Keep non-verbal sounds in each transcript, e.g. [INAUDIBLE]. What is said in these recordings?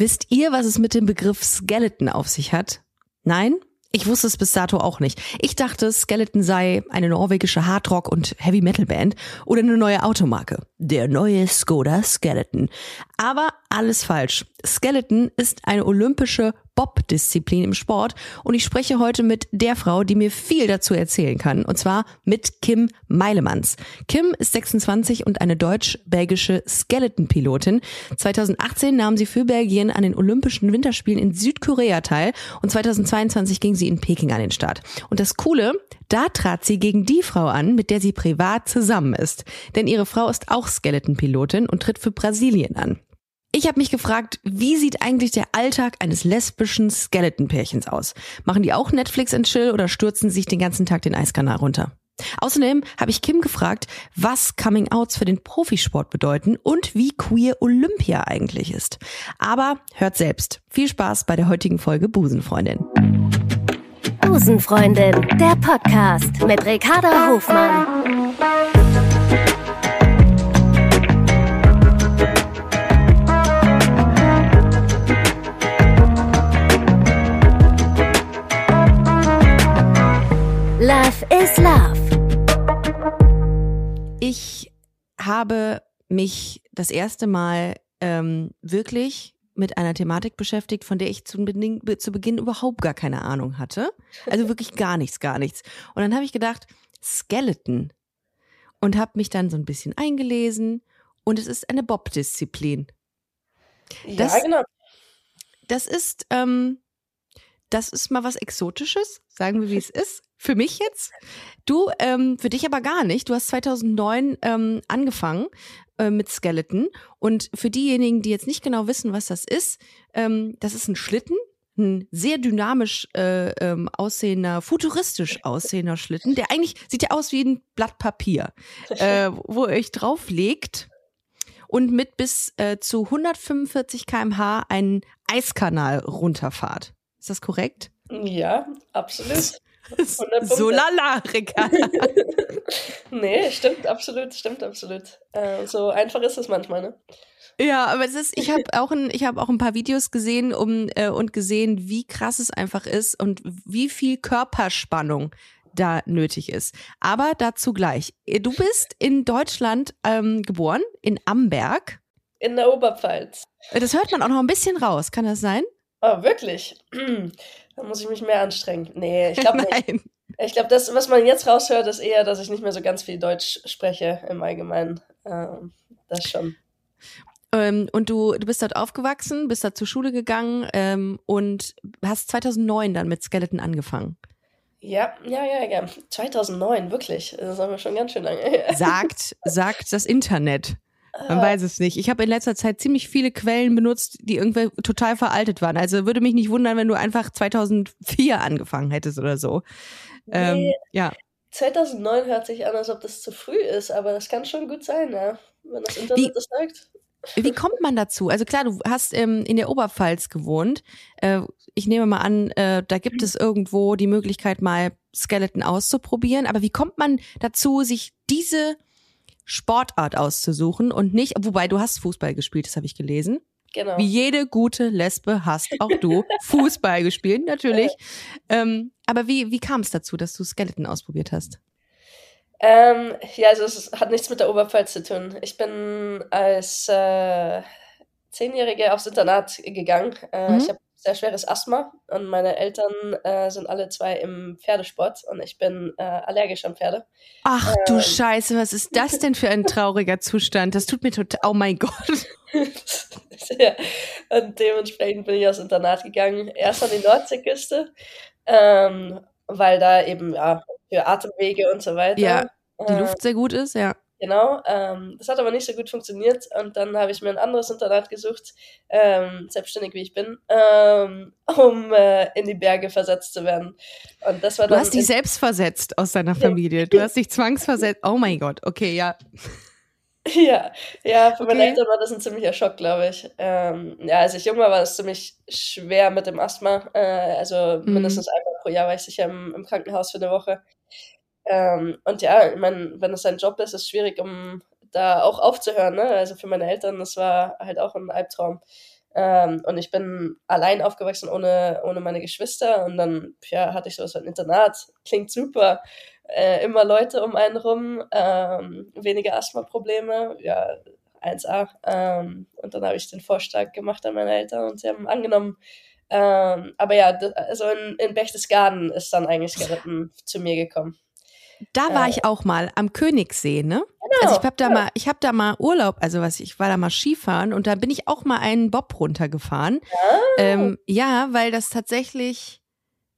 Wisst ihr, was es mit dem Begriff Skeleton auf sich hat? Nein? Ich wusste es bis dato auch nicht. Ich dachte, Skeleton sei eine norwegische Hardrock- und Heavy-Metal-Band oder eine neue Automarke. Der neue Skoda Skeleton. Aber alles falsch. Skeleton ist eine olympische Bob-Disziplin im Sport und ich spreche heute mit der Frau, die mir viel dazu erzählen kann, und zwar mit Kim Meilemanns. Kim ist 26 und eine deutsch-belgische Skeleton-Pilotin. 2018 nahm sie für Belgien an den Olympischen Winterspielen in Südkorea teil und 2022 ging sie in Peking an den Start. Und das Coole, da trat sie gegen die Frau an, mit der sie privat zusammen ist. Denn ihre Frau ist auch Skeleton-Pilotin und tritt für Brasilien an. Ich habe mich gefragt, wie sieht eigentlich der Alltag eines lesbischen Skeleton-Pärchens aus? Machen die auch Netflix and Chill oder stürzen sich den ganzen Tag den Eiskanal runter? Außerdem habe ich Kim gefragt, was Coming-Outs für den Profisport bedeuten und wie queer Olympia eigentlich ist. Aber hört selbst. Viel Spaß bei der heutigen Folge Busenfreundin. Busenfreundin, der Podcast mit Ricarda Hofmann. Love is Love. Ich habe mich das erste Mal ähm, wirklich mit einer Thematik beschäftigt, von der ich zu, Beginn, zu Beginn überhaupt gar keine Ahnung hatte. Also wirklich [LAUGHS] gar nichts, gar nichts. Und dann habe ich gedacht, Skeleton. Und habe mich dann so ein bisschen eingelesen. Und es ist eine Bob-Disziplin. Ja, genau. Das ist, ähm, das ist mal was Exotisches, sagen wir, wie es ist. Für mich jetzt. Du, ähm, für dich aber gar nicht. Du hast 2009 ähm, angefangen äh, mit Skeleton. Und für diejenigen, die jetzt nicht genau wissen, was das ist, ähm, das ist ein Schlitten, ein sehr dynamisch äh, ähm, aussehender, futuristisch aussehender Schlitten, der eigentlich sieht ja aus wie ein Blatt Papier, äh, wo ihr euch drauflegt und mit bis äh, zu 145 km/h einen Eiskanal runterfahrt. Ist das korrekt? Ja, absolut. [LAUGHS] so lala, Ricardo. [LAUGHS] nee, stimmt absolut, stimmt absolut. Äh, so einfach ist es manchmal, ne? Ja, aber es ist, ich habe [LAUGHS] auch ein, ich habe auch ein paar Videos gesehen um, äh, und gesehen, wie krass es einfach ist und wie viel Körperspannung da nötig ist. Aber dazu gleich. Du bist in Deutschland ähm, geboren, in Amberg. In der Oberpfalz. Das hört man auch noch ein bisschen raus, kann das sein? Oh, wirklich? [CLEARS THROAT] Da muss ich mich mehr anstrengen. Nee, [LAUGHS] ich glaube nicht. Ich glaube, das, was man jetzt raushört, ist eher, dass ich nicht mehr so ganz viel Deutsch spreche im Allgemeinen. Ähm, das schon. Ähm, und du, du bist dort aufgewachsen, bist da zur Schule gegangen ähm, und hast 2009 dann mit Skeleton angefangen. Ja, ja, ja, ja. 2009, wirklich. Das haben wir schon ganz schön lange. sagt, [LAUGHS] sagt das Internet. Man uh, weiß es nicht. Ich habe in letzter Zeit ziemlich viele Quellen benutzt, die irgendwie total veraltet waren. Also würde mich nicht wundern, wenn du einfach 2004 angefangen hättest oder so. Ähm, nee, ja. 2009 hört sich an, als ob das zu früh ist, aber das kann schon gut sein, ja, wenn das Internet wie, das sagt. Wie kommt man dazu? Also klar, du hast ähm, in der Oberpfalz gewohnt. Äh, ich nehme mal an, äh, da gibt es irgendwo die Möglichkeit, mal Skeleton auszuprobieren. Aber wie kommt man dazu, sich diese Sportart auszusuchen und nicht, wobei du hast Fußball gespielt, das habe ich gelesen. Genau. Wie jede gute Lesbe hast auch du [LAUGHS] Fußball gespielt, natürlich. Ähm, aber wie, wie kam es dazu, dass du Skeleton ausprobiert hast? Ähm, ja, also es hat nichts mit der Oberpfalz zu tun. Ich bin als äh, Zehnjährige aufs Internat gegangen. Äh, mhm. Ich habe sehr schweres Asthma und meine Eltern äh, sind alle zwei im Pferdesport und ich bin äh, allergisch an Pferde. Ach ähm, du Scheiße, was ist das denn für ein trauriger Zustand? Das tut mir total, oh mein Gott. [LAUGHS] ja, und dementsprechend bin ich aufs Internat gegangen, erst an die Nordseeküste, ähm, weil da eben ja für Atemwege und so weiter. Ja, die Luft äh, sehr gut ist, ja. Genau, ähm, das hat aber nicht so gut funktioniert und dann habe ich mir ein anderes Internat gesucht, ähm, selbstständig wie ich bin, ähm, um äh, in die Berge versetzt zu werden. Und das war du hast dich selbst versetzt aus deiner Familie. Du hast dich zwangsversetzt. Oh mein Gott, okay, ja. [LAUGHS] Ja, ja, für okay. meine Eltern war das ein ziemlicher Schock, glaube ich. Ähm, ja, als ich jung war, war es ziemlich schwer mit dem Asthma. Äh, also mhm. mindestens einmal pro Jahr war ich sicher im, im Krankenhaus für eine Woche. Ähm, und ja, ich meine, wenn es sein Job ist, ist es schwierig, um da auch aufzuhören. Ne? Also für meine Eltern, das war halt auch ein Albtraum. Ähm, und ich bin allein aufgewachsen ohne, ohne meine Geschwister. Und dann ja, hatte ich sowas wie ein Internat. Klingt super. Äh, immer Leute um einen rum, ähm, weniger Asthma-Probleme. Ja, 1A. Ähm, und dann habe ich den Vorschlag gemacht an meine Eltern und sie haben angenommen. Ähm, aber ja, also in, in Berchtesgaden ist dann eigentlich [LAUGHS] Skeleton zu mir gekommen. Da war äh, ich auch mal am Königssee, ne? Genau, also ich habe da ja. mal, ich habe da mal Urlaub, also was, ich war da mal Skifahren und da bin ich auch mal einen Bob runtergefahren. Ah. Ähm, ja, weil das tatsächlich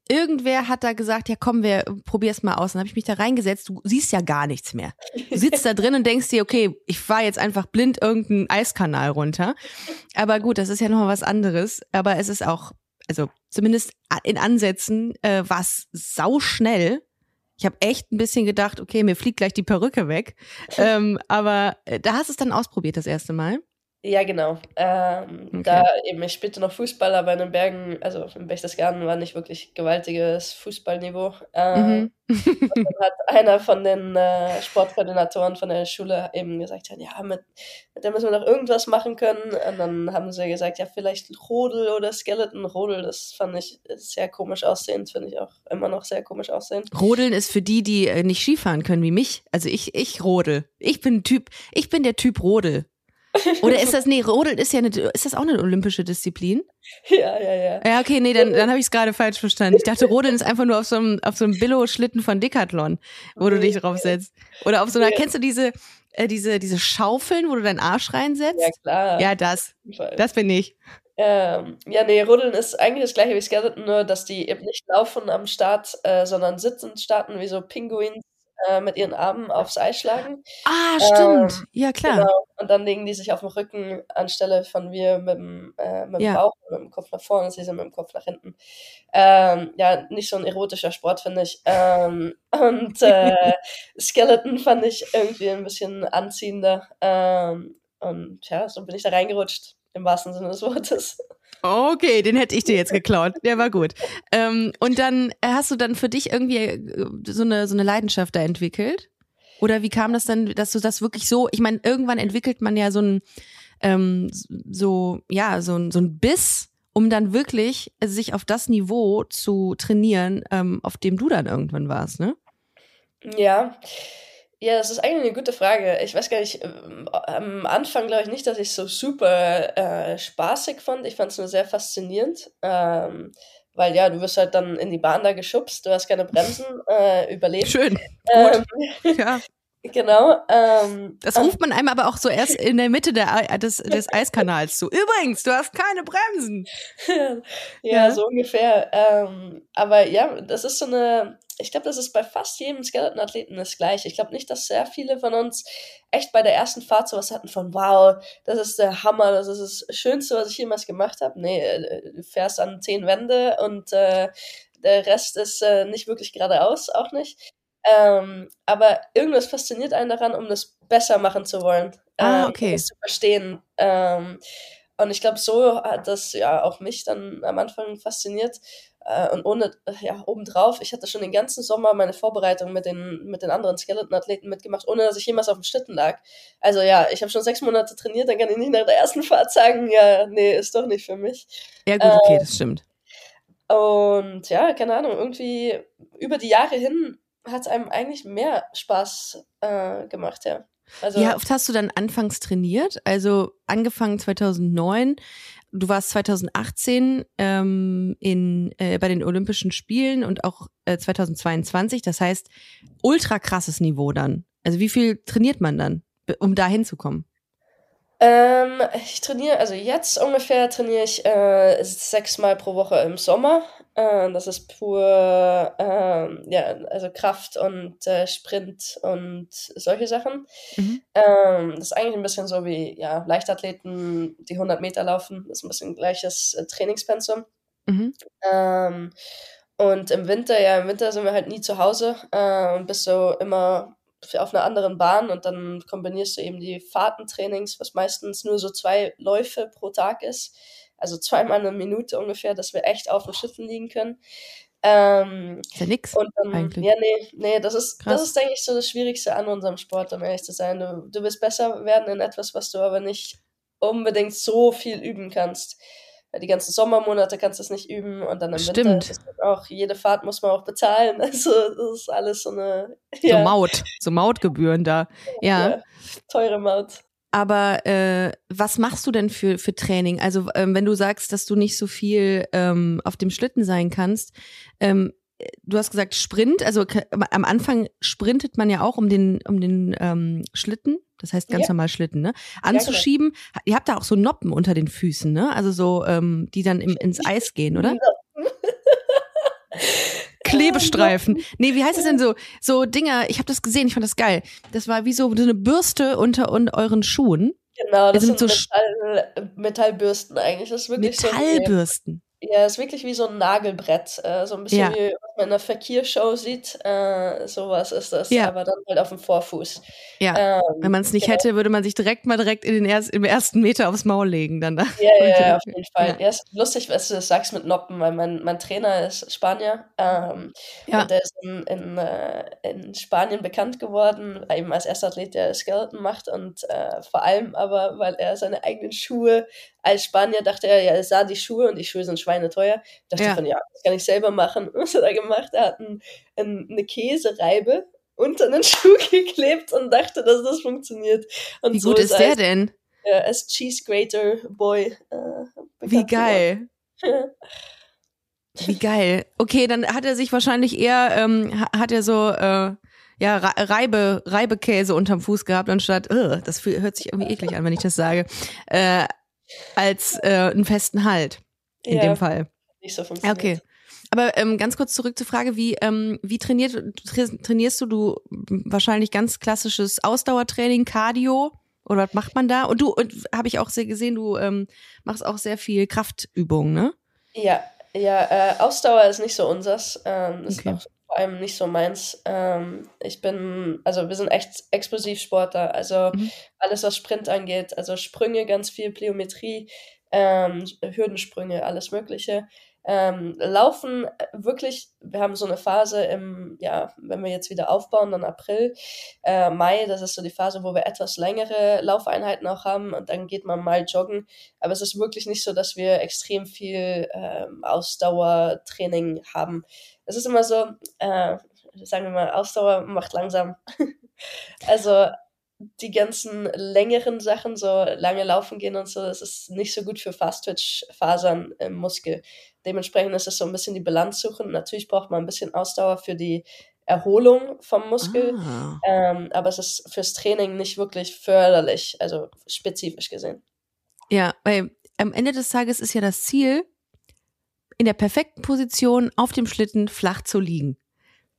irgendwer hat da gesagt, ja komm, wir probier's mal aus. Dann habe ich mich da reingesetzt. Du siehst ja gar nichts mehr. Du sitzt da [LAUGHS] drin und denkst dir, okay, ich fahre jetzt einfach blind irgendeinen Eiskanal runter. Aber gut, das ist ja noch was anderes. Aber es ist auch, also zumindest in Ansätzen äh, war es sauschnell. Ich habe echt ein bisschen gedacht, okay, mir fliegt gleich die Perücke weg. [LAUGHS] ähm, aber äh, da hast du es dann ausprobiert das erste Mal. Ja, genau. Ähm, okay. Da eben, ich spielte noch Fußball, aber in den Bergen, also im Berchtesgaden war nicht wirklich gewaltiges Fußballniveau. Ähm, mhm. dann hat einer von den äh, Sportkoordinatoren von der Schule eben gesagt, ja, mit, mit dem müssen wir noch irgendwas machen können. Und dann haben sie gesagt, ja, vielleicht Rodel oder Skeleton. Rodel, das fand ich sehr komisch aussehend, finde ich auch immer noch sehr komisch aussehend. Rodeln ist für die, die äh, nicht Skifahren können wie mich. Also ich, ich rodel. Ich bin Typ, ich bin der Typ Rodel. Oder ist das, nee, Rodeln ist ja eine, ist das auch eine olympische Disziplin? [LAUGHS] Ja, ja, ja. Ja, okay, nee, dann, dann habe ich es gerade falsch verstanden. Ich dachte, Rodeln ist einfach nur auf so einem, auf so einem Billo-Schlitten von Decathlon, wo du dich drauf setzt. Oder auf so einer, kennst du diese, äh, diese, diese Schaufeln, wo du deinen Arsch reinsetzt? Ja, klar. Ja, das. Das bin ich. Ähm, ja, nee, Rodeln ist eigentlich das gleiche wie Skeleton, nur dass die eben nicht laufen am Start, äh, sondern sitzend starten, wie so Pinguins äh, mit ihren Armen aufs Eis schlagen. Ah, stimmt. Ähm, ja, klar. Genau. Und dann legen die sich auf den Rücken anstelle von wir mit dem, äh, mit dem ja. Bauch, mit dem Kopf nach vorne, sie sind mit dem Kopf nach hinten. Ähm, ja, nicht so ein erotischer Sport, finde ich. Ähm, [LAUGHS] und äh, Skeleton fand ich irgendwie ein bisschen anziehender. Ähm, und ja, so bin ich da reingerutscht, im wahrsten Sinne des Wortes. Okay, den hätte ich dir jetzt geklaut. Der war gut. Ähm, und dann äh, hast du dann für dich irgendwie äh, so eine, so eine Leidenschaft da entwickelt? Oder wie kam das dann, dass du das wirklich so, ich meine, irgendwann entwickelt man ja so ein, ähm, so, ja, so ein, so ein Biss, um dann wirklich sich auf das Niveau zu trainieren, ähm, auf dem du dann irgendwann warst, ne? Ja. Ja, das ist eigentlich eine gute Frage. Ich weiß gar nicht, ähm, am Anfang glaube ich nicht, dass ich es so super äh, spaßig fand. Ich fand es nur sehr faszinierend. Ähm, weil ja, du wirst halt dann in die Bahn da geschubst, du hast keine Bremsen, äh, überlebt. Schön. Ähm, [LAUGHS] ja. Genau. Ähm, das ruft man einem aber auch so erst [LAUGHS] in der Mitte der, des, [LAUGHS] des Eiskanals zu. Übrigens, du hast keine Bremsen. [LAUGHS] ja, ja, so ungefähr. Ähm, aber ja, das ist so eine, ich glaube, das ist bei fast jedem Skeleton-Athleten das gleiche. Ich glaube nicht, dass sehr viele von uns echt bei der ersten Fahrt sowas hatten von, wow, das ist der Hammer, das ist das Schönste, was ich jemals gemacht habe. Nee, äh, du fährst an zehn Wände und äh, der Rest ist äh, nicht wirklich geradeaus, auch nicht. Ähm, aber irgendwas fasziniert einen daran, um das besser machen zu wollen. Ah, ähm, okay. Um das zu verstehen. Ähm, und ich glaube, so hat das ja auch mich dann am Anfang fasziniert. Äh, und ohne, ja, obendrauf, ich hatte schon den ganzen Sommer meine Vorbereitung mit den, mit den anderen Skeleton-Athleten mitgemacht, ohne dass ich jemals auf dem Schlitten lag. Also ja, ich habe schon sechs Monate trainiert, dann kann ich nicht nach der ersten Fahrt sagen, ja, nee, ist doch nicht für mich. Ja, gut, okay, das stimmt. Und ja, keine Ahnung, irgendwie über die Jahre hin hat es einem eigentlich mehr Spaß äh, gemacht, ja. Also, Wie oft hast du dann anfangs trainiert? Also angefangen 2009, du warst 2018 ähm, in, äh, bei den Olympischen Spielen und auch äh, 2022. Das heißt, ultra krasses Niveau dann. Also wie viel trainiert man dann, um da hinzukommen? Ähm, ich trainiere, also jetzt ungefähr trainiere ich äh, sechsmal pro Woche im Sommer. Äh, das ist pur, äh, ja, also Kraft und äh, Sprint und solche Sachen. Mhm. Ähm, das ist eigentlich ein bisschen so wie ja, Leichtathleten, die 100 Meter laufen. Das ist ein bisschen gleiches äh, Trainingspensum. Mhm. Ähm, und im Winter, ja, im Winter sind wir halt nie zu Hause äh, und bist so immer auf einer anderen Bahn und dann kombinierst du eben die Fahrtentrainings, was meistens nur so zwei Läufe pro Tag ist, also zweimal eine Minute ungefähr, dass wir echt auf den Schiffen liegen können. Ähm, ist ja nix und dann, eigentlich. Ja, nee, nee, das ist, Krass. das ist, denke ich, so das Schwierigste an unserem Sport, um ehrlich zu sein. Du, du willst besser werden in etwas, was du aber nicht unbedingt so viel üben kannst. Weil die ganzen Sommermonate kannst du es nicht üben und dann im Stimmt. Winter ist auch, jede Fahrt muss man auch bezahlen. [LAUGHS] Also das ist alles so eine So Maut, so Mautgebühren da. Ja. ja, teure Maut. Aber äh, was machst du denn für, für Training? Also ähm, wenn du sagst, dass du nicht so viel ähm, auf dem Schlitten sein kannst, ähm, du hast gesagt Sprint, also am Anfang sprintet man ja auch um den, um den ähm, Schlitten, das heißt ganz Ja. normal Schlitten, ne? Anzuschieben. Ihr habt da auch so Noppen unter den Füßen, ne? Also so, ähm, die dann im, ins Eis gehen, oder? Klebestreifen. [LAUGHS] Nee, wie heißt es denn so? So Dinger, ich habe das gesehen, ich fand das geil. Das war wie so, so eine Bürste unter un euren Schuhen. Genau, das sind sind, so Metall, Metallbürsten eigentlich. Das ist wirklich so Metallbürsten. ja, ist wirklich wie so ein Nagelbrett. Äh, so ein bisschen Ja. wie man in einer Fakir-Show sieht. Äh, sowas ist das, Ja. aber dann halt auf dem Vorfuß. Ja. Ähm, Wenn man es nicht genau. hätte, würde man sich direkt mal direkt in den erst, im ersten Meter aufs Maul legen. Dann da. Ja, ja, ja, auf jeden Fall. Ja. Ja, ist lustig, was du das sagst mit Noppen, weil mein, mein Trainer ist Spanier. Ähm, Ja. Und der ist in, in, äh, in Spanien bekannt geworden, eben als erster Athlet, der Skeleton macht und äh, vor allem aber, weil er seine eigenen Schuhe als Spanier dachte er, ja, er sah die Schuhe und die Schuhe sind schweineteuer. Dachte Ja. von, ja, das kann ich selber machen. [LAUGHS] Was hat er gemacht? Er hat ein, ein, eine Käsereibe unter einen [LAUGHS] Schuh geklebt und dachte, dass das funktioniert. Und Wie so gut ist er der als, denn? äh, als Cheese Grater Boy äh, Wie geil. [LAUGHS] Wie geil. Okay, dann hat er sich wahrscheinlich eher, ähm, ha- hat er so, äh, ja, Re- Reibe, Reibekäse unterm Fuß gehabt, anstatt, uh, das hört sich irgendwie eklig an, wenn ich das sage, äh, als äh, einen festen Halt. In Ja, dem Fall. Nicht so Ja, funktioniert. okay. Aber ähm, ganz kurz zurück zur Frage, wie, ähm, wie trainiert, tra- trainierst du? Du wahrscheinlich ganz klassisches Ausdauertraining, Cardio oder was macht man da? Und du, und habe ich auch sehr gesehen, du ähm, machst auch sehr viel Kraftübungen, ne? Ja, ja, äh, Ausdauer ist nicht so unsers. Ähm, ist Okay. auch vor allem nicht so meins. Ähm, ich bin, also wir sind echt Explosivsportler. Also Mhm. alles, was Sprint angeht, also Sprünge, ganz viel Pliometrie, ähm, Hürdensprünge, alles Mögliche. Ähm, laufen wirklich, wir haben so eine Phase im, ja, wenn wir jetzt wieder aufbauen, dann April, äh, Mai, das ist so die Phase, wo wir etwas längere Laufeinheiten auch haben und dann geht man mal joggen. Aber es ist wirklich nicht so, dass wir extrem viel ähm, Ausdauertraining haben. Es ist immer so, äh, sagen wir mal, Ausdauer macht langsam. [LAUGHS] also die ganzen längeren Sachen, so lange laufen gehen und so, das ist nicht so gut für Fast-Twitch-Fasern im Muskel. Dementsprechend ist es so ein bisschen die Balance suchen. Natürlich braucht man ein bisschen Ausdauer für die Erholung vom Muskel, Ah. ähm, aber es ist fürs Training nicht wirklich förderlich, also spezifisch gesehen. Ja, weil am Ende des Tages ist ja das Ziel, in der perfekten Position auf dem Schlitten flach zu liegen.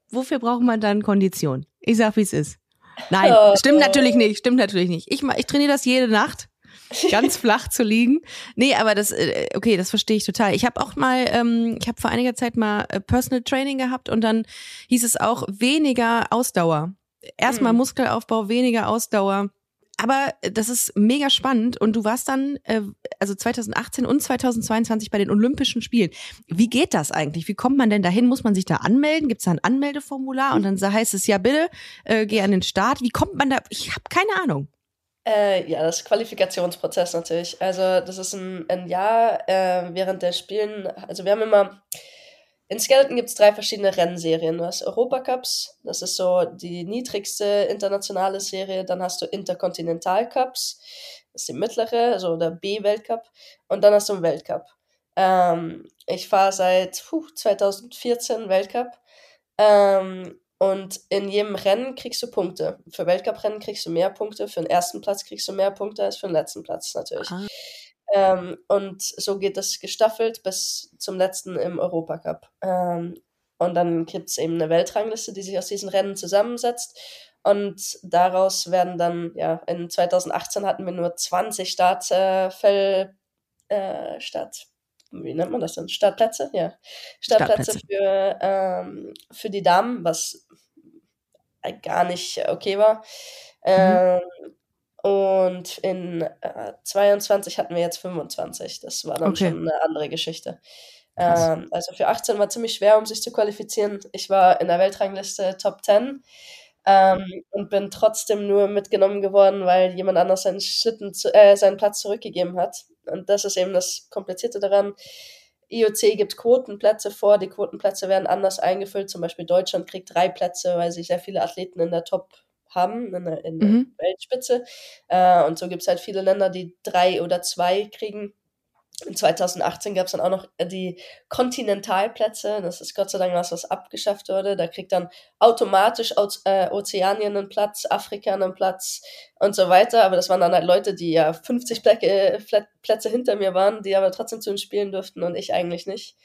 Wofür braucht man dann Kondition? Ich sag, wie es ist. Nein, Oh. stimmt natürlich nicht, stimmt natürlich nicht. Ich, ich trainiere das jede Nacht, ganz flach zu liegen. Nee, aber das, äh, okay, das verstehe ich total. Ich habe auch mal, ähm, ich habe vor einiger Zeit mal äh, Personal Training gehabt und dann hieß es auch weniger Ausdauer. Erstmal Hm. Muskelaufbau, weniger Ausdauer. Aber äh, das ist mega spannend und du warst dann, äh, also 2018 und 2022 bei den Olympischen Spielen. Wie geht das eigentlich? Wie kommt man denn dahin? Muss man sich da anmelden? Gibt es da ein Anmeldeformular? Und dann heißt es, ja bitte, äh, geh an den Start. Wie kommt man da? Ich habe keine Ahnung. Äh, ja, das Qualifikationsprozess natürlich. Also das ist ein, ein Jahr äh, während der Spielen. Also wir haben immer, in Skeleton gibt es drei verschiedene Rennserien. Du hast Europacups, das ist so die niedrigste internationale Serie. Dann hast du Interkontinental Cups, das ist die mittlere, also der B-Weltcup. Und dann hast du einen Weltcup. Ähm, ich fahre seit puh, 2014 Weltcup. Ähm, und in jedem Rennen kriegst du Punkte. Für Weltcuprennen kriegst du mehr Punkte, für den ersten Platz kriegst du mehr Punkte als für den letzten Platz natürlich. Ah. Ähm, und so geht das gestaffelt bis zum letzten im Europacup. Ähm, und dann gibt es eben eine Weltrangliste, die sich aus diesen Rennen zusammensetzt. Und daraus werden dann, ja, in 2018 hatten wir nur 20 Startfell, äh, Start, wie nennt man das denn? Startplätze? Ja. Startplätze, Startplätze. Für, ähm, für die Damen, was gar nicht okay war. Ähm, und in äh, 22 hatten wir jetzt 25. Das war dann Okay. schon eine andere Geschichte. Ähm, also für 18 war ziemlich schwer, um sich zu qualifizieren. Ich war in der Weltrangliste Top 10. ähm, und bin trotzdem nur mitgenommen geworden, weil jemand anders seinen Schlitten, zu, äh, seinen Platz zurückgegeben hat. Und das ist eben das Komplizierte daran. IOC gibt Quotenplätze vor, die Quotenplätze werden anders eingefüllt. Zum Beispiel Deutschland kriegt drei Plätze, weil sie sehr viele Athleten in der Top haben, in der, in der mhm. Weltspitze. Äh, und so gibt es halt viele Länder, die drei oder zwei kriegen. In 2018 gab es dann auch noch die Kontinentalplätze. Das ist Gott sei Dank was, was abgeschafft wurde. Da kriegt dann automatisch äh, Ozeanien einen Platz, Afrika einen Platz und so weiter. Aber das waren dann halt Leute, die ja 50 Plätze, Plätze hinter mir waren, die aber trotzdem zu uns spielen durften und ich eigentlich nicht.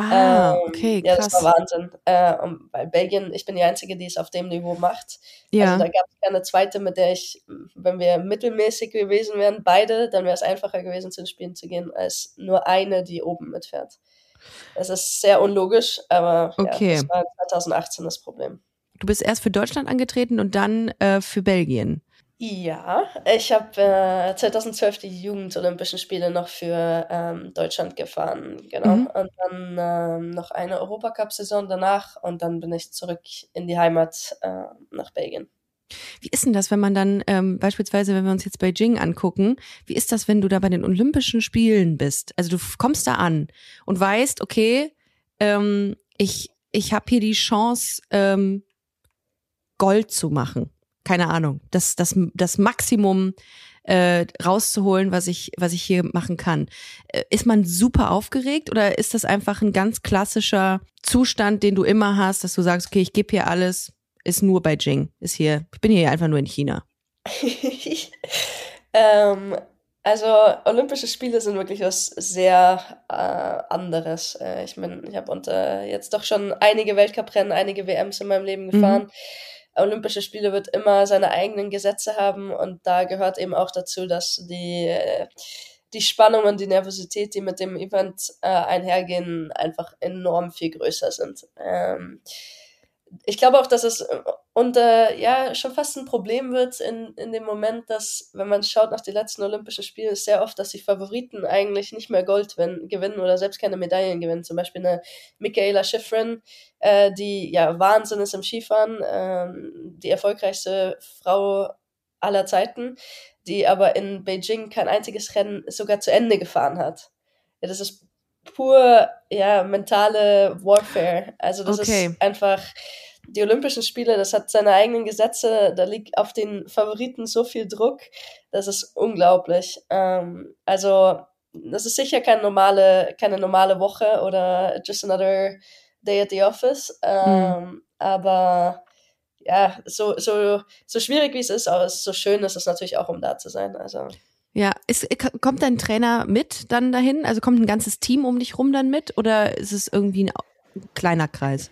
Ah, ähm, okay, krass. Ja, das war Wahnsinn. Äh, weil Belgien, ich bin die Einzige, die es auf dem Niveau macht. Ja. Also da gab es keine zweite, mit der ich, wenn wir mittelmäßig gewesen wären, beide, dann wäre es einfacher gewesen, zu den Spielen zu gehen, als nur eine, die oben mitfährt. Es ist sehr unlogisch, aber okay. ja, das war 2018 das Problem. Du bist erst für Deutschland angetreten und dann äh, für Belgien. Ja, ich habe äh, 2012 die Jugendolympischen Spiele noch für ähm, Deutschland gefahren, genau. Mhm. Und dann ähm, noch eine Europacup-Saison danach und dann bin ich zurück in die Heimat äh, nach Belgien. Wie ist denn das, wenn man dann ähm, beispielsweise, wenn wir uns jetzt Beijing angucken, wie ist das, wenn du da bei den Olympischen Spielen bist? Also du kommst da an und weißt, okay, ähm, ich ich habe hier die Chance, ähm, Gold zu machen keine Ahnung, das, das, das Maximum äh, rauszuholen, was ich, was ich hier machen kann. Äh, ist man super aufgeregt oder ist das einfach ein ganz klassischer Zustand, den du immer hast, dass du sagst, okay, ich gebe hier alles, ist nur Beijing, ist hier, ich bin hier einfach nur in China? [LAUGHS] ähm, also Olympische Spiele sind wirklich was sehr äh, anderes. Äh, ich meine, ich habe unter jetzt doch schon einige Weltcuprennen, einige WMs in meinem Leben mhm. gefahren. Mhm Olympische Spiele wird immer seine eigenen Gesetze haben und da gehört eben auch dazu, dass die, die Spannung und die Nervosität, die mit dem Event äh, einhergehen, einfach enorm viel größer sind. Ähm, ich glaube auch, dass es äh, und äh, ja schon fast ein Problem wird in, in dem Moment, dass, wenn man schaut nach den letzten Olympischen Spielen, ist sehr oft, dass die Favoriten eigentlich nicht mehr Gold gewinnen oder selbst keine Medaillen gewinnen. Zum Beispiel eine Michaela Schifrin, äh, die ja Wahnsinn ist im Skifahren, äh, die erfolgreichste Frau aller Zeiten, die aber in Beijing kein einziges Rennen sogar zu Ende gefahren hat. Ja, das ist pur ja mentale Warfare. Also das okay. ist einfach die Olympischen Spiele, das hat seine eigenen Gesetze, da liegt auf den Favoriten so viel Druck, das ist unglaublich. Ähm, also das ist sicher keine normale, keine normale Woche oder just another day at the office. Ähm, mhm. Aber ja, so, so, so schwierig wie es ist, aber so schön ist es natürlich auch, um da zu sein. Also. Ja, ist, kommt dein Trainer mit dann dahin? Also kommt ein ganzes Team um dich rum dann mit oder ist es irgendwie ein kleiner Kreis?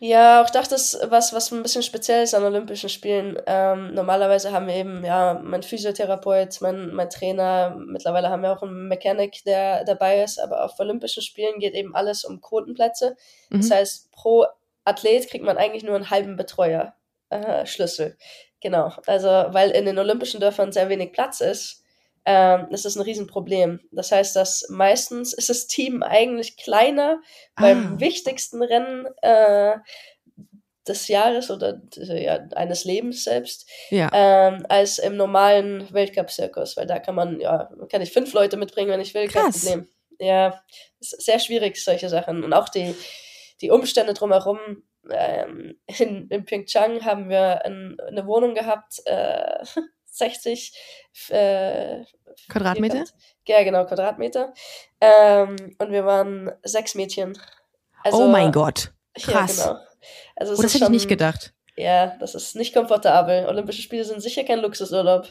Ja, auch das ist was, was ein bisschen speziell ist an Olympischen Spielen. Ähm, normalerweise haben wir eben, ja, mein Physiotherapeut, mein, mein Trainer, mittlerweile haben wir auch einen Mechanic, der dabei ist, aber auf Olympischen Spielen geht eben alles um Quotenplätze. Mhm. Das heißt, pro Athlet kriegt man eigentlich nur einen halben Betreuer äh, Schlüssel. Genau. Also, weil in den Olympischen Dörfern sehr wenig Platz ist, ähm, das ist ein Riesenproblem. Das heißt, dass meistens ist das Team eigentlich kleiner ah. beim wichtigsten Rennen äh, des Jahres oder ja, eines Lebens selbst, ja. ähm, als im normalen Weltcup-Zirkus, weil da kann man, ja, kann ich fünf Leute mitbringen, wenn ich will, kein Krass. Problem. Ja, ist sehr schwierig, solche Sachen. Und auch die, die Umstände drumherum. Ähm, in, in Pyeongchang haben wir ein, eine Wohnung gehabt, äh, [LAUGHS] 60 äh, Quadratmeter? Ja, genau, Quadratmeter. Ähm, und wir waren sechs Mädchen. Also, oh mein Gott. Krass. Ja, genau. Also oh, das hätte ich nicht gedacht. Ja, das ist nicht komfortabel. Olympische Spiele sind sicher kein Luxusurlaub.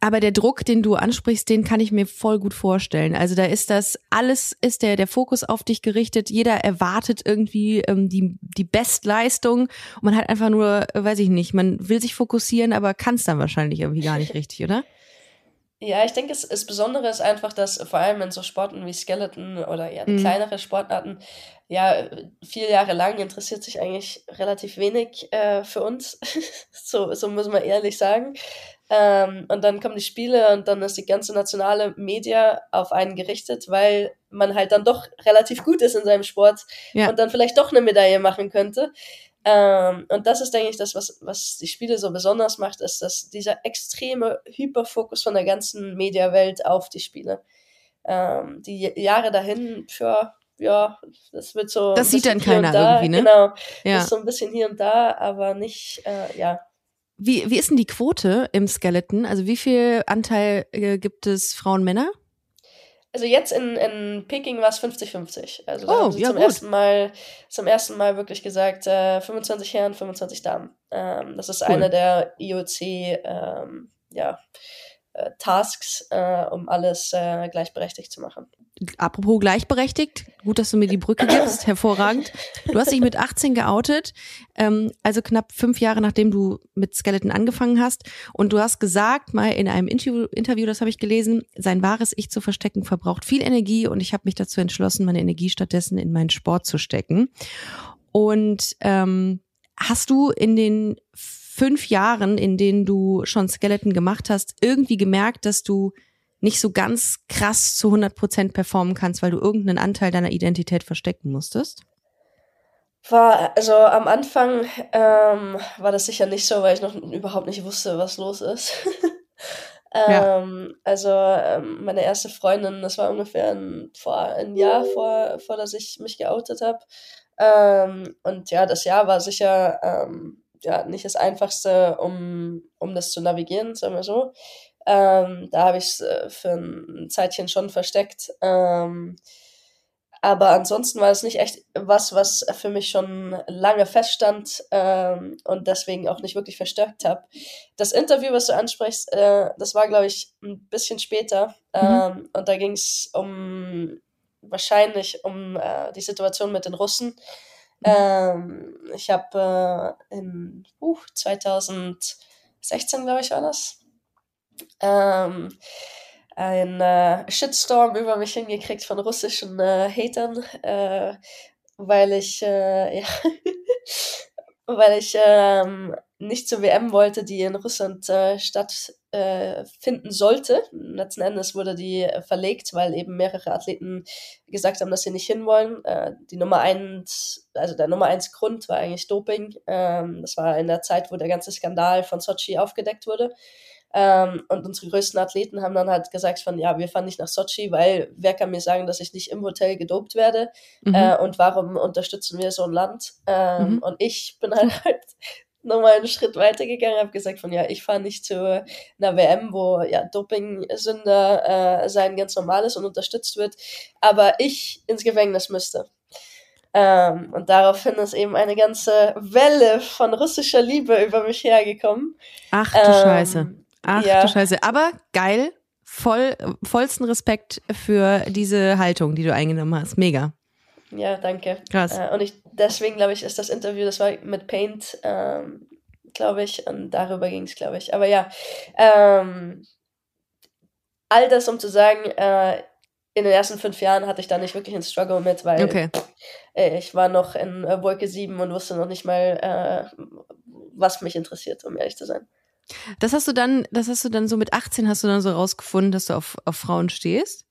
Aber der Druck, den du ansprichst, den kann ich mir voll gut vorstellen. Also da ist das, alles ist der, der Fokus auf dich gerichtet. Jeder erwartet irgendwie ähm, die, die Bestleistung. Und man hat einfach nur, äh, weiß ich nicht, man will sich fokussieren, aber kann es dann wahrscheinlich irgendwie gar nicht [LAUGHS] richtig, oder? Ja, ich denke, es das Besondere ist einfach, dass vor allem in so Sporten wie Skeleton oder ja, mhm. kleinere Sportarten, ja, vier Jahre lang interessiert sich eigentlich relativ wenig äh, für uns. [LAUGHS] so, so muss man ehrlich sagen. Ähm, und dann kommen die Spiele und dann ist die ganze nationale Media auf einen gerichtet, weil man halt dann doch relativ gut ist in seinem Sport ja. und dann vielleicht doch eine Medaille machen könnte. Ähm, und das ist, denke ich, das, was, was die Spiele so besonders macht, ist, dass dieser extreme Hyperfokus von der ganzen Mediawelt auf die Spiele. Ähm, die Jahre dahin, für, ja, das wird so. Das sieht dann keiner da, irgendwie, ne? Genau. Ja. Ist so ein bisschen hier und da, aber nicht, äh, ja. Wie, wie ist denn die Quote im Skeleton? Also wie viel Anteil äh, gibt es Frauen, Männer? Also jetzt in, in Peking war es 50-50. Also da Oh, haben sie ja, zum gut. ersten Mal zum ersten Mal wirklich gesagt, äh, 25 Herren, 25 Damen. Ähm, das ist Cool. eine der IOC ähm, ja, Tasks, äh, um alles äh, gleichberechtigt zu machen. Apropos gleichberechtigt, gut, dass du mir die Brücke gibst, hervorragend. Du hast dich mit 18 geoutet, ähm, also knapp fünf Jahre nachdem du mit Skeleton angefangen hast. Und du hast gesagt, mal in einem Interview, Interview das habe ich gelesen, sein wahres Ich zu verstecken verbraucht viel Energie und ich habe mich dazu entschlossen, meine Energie stattdessen in meinen Sport zu stecken. Und ähm, hast du in den fünf Jahren, in denen du schon Skeleton gemacht hast, irgendwie gemerkt, dass du nicht so ganz krass zu 100 Prozent performen kannst, weil du irgendeinen Anteil deiner Identität verstecken musstest? War, also am Anfang ähm, war das sicher nicht so, weil ich noch überhaupt nicht wusste, was los ist. [LAUGHS] Ja. ähm, also ähm, meine erste Freundin, das war ungefähr ein, vor ein Jahr vor, vor dass ich mich geoutet habe. Ähm, und ja, das Jahr war sicher ähm, ja, nicht das Einfachste, um, um das zu navigieren, sagen wir so. Ähm, da habe ich es äh, für ein Zeitchen schon versteckt. Ähm, aber ansonsten war es nicht echt was, was für mich schon lange feststand ähm, und deswegen auch nicht wirklich verstärkt habe. Das Interview, was du ansprichst, äh, das war, glaube ich, ein bisschen später. Ähm, Und da ging es um wahrscheinlich um äh, die Situation mit den Russen. Ähm, ich habe äh, in uh, 2016, glaube ich, war das, ähm, ein äh, Shitstorm über mich hingekriegt von russischen äh, Hatern, äh, weil ich, äh, [LAUGHS] ja, weil ich ähm, nicht zur WM wollte, die in Russland äh, stattfinden äh, sollte. Letzten Endes wurde die äh, verlegt, weil eben mehrere Athleten gesagt haben, dass sie nicht hinwollen. Äh, die Nummer eins, also der Nummer eins Grund war eigentlich Doping. Ähm, das war in der Zeit, wo der ganze Skandal von Sochi aufgedeckt wurde. Ähm, und unsere größten Athleten haben dann halt gesagt von, ja, wir fahren nicht nach Sochi, weil wer kann mir sagen, dass ich nicht im Hotel gedopt werde? Mhm. Äh, und warum unterstützen wir so ein Land? Ähm, Mhm. Und ich bin halt, [LAUGHS] halt nochmal einen Schritt weiter gegangen, habe gesagt von, ja, ich fahre nicht zu einer WM, wo ja Doping-Sünder äh, sein ganz normal ist und unterstützt wird, aber ich ins Gefängnis müsste. Ähm, und daraufhin ist eben eine ganze Welle von russischer Liebe über mich hergekommen. Ach du Ähm, Scheiße. Ach ja. du Scheiße. Aber geil. Voll, vollsten Respekt für diese Haltung, die du eingenommen hast. Mega. Ja, danke. Krass. Äh, und ich, deswegen glaube ich, ist das Interview, das war mit Paint, ähm, glaube ich, und darüber ging es, glaube ich. Aber ja, ähm, all das, um zu sagen, äh, in den ersten fünf Jahren hatte ich da nicht wirklich einen Struggle mit, weil Okay. äh, ich war noch in äh, Wolke 7 und wusste noch nicht mal, äh, was mich interessiert, um ehrlich zu sein. Das hast du dann, das hast du dann so mit 18 hast du dann so rausgefunden, dass du auf, auf Frauen stehst?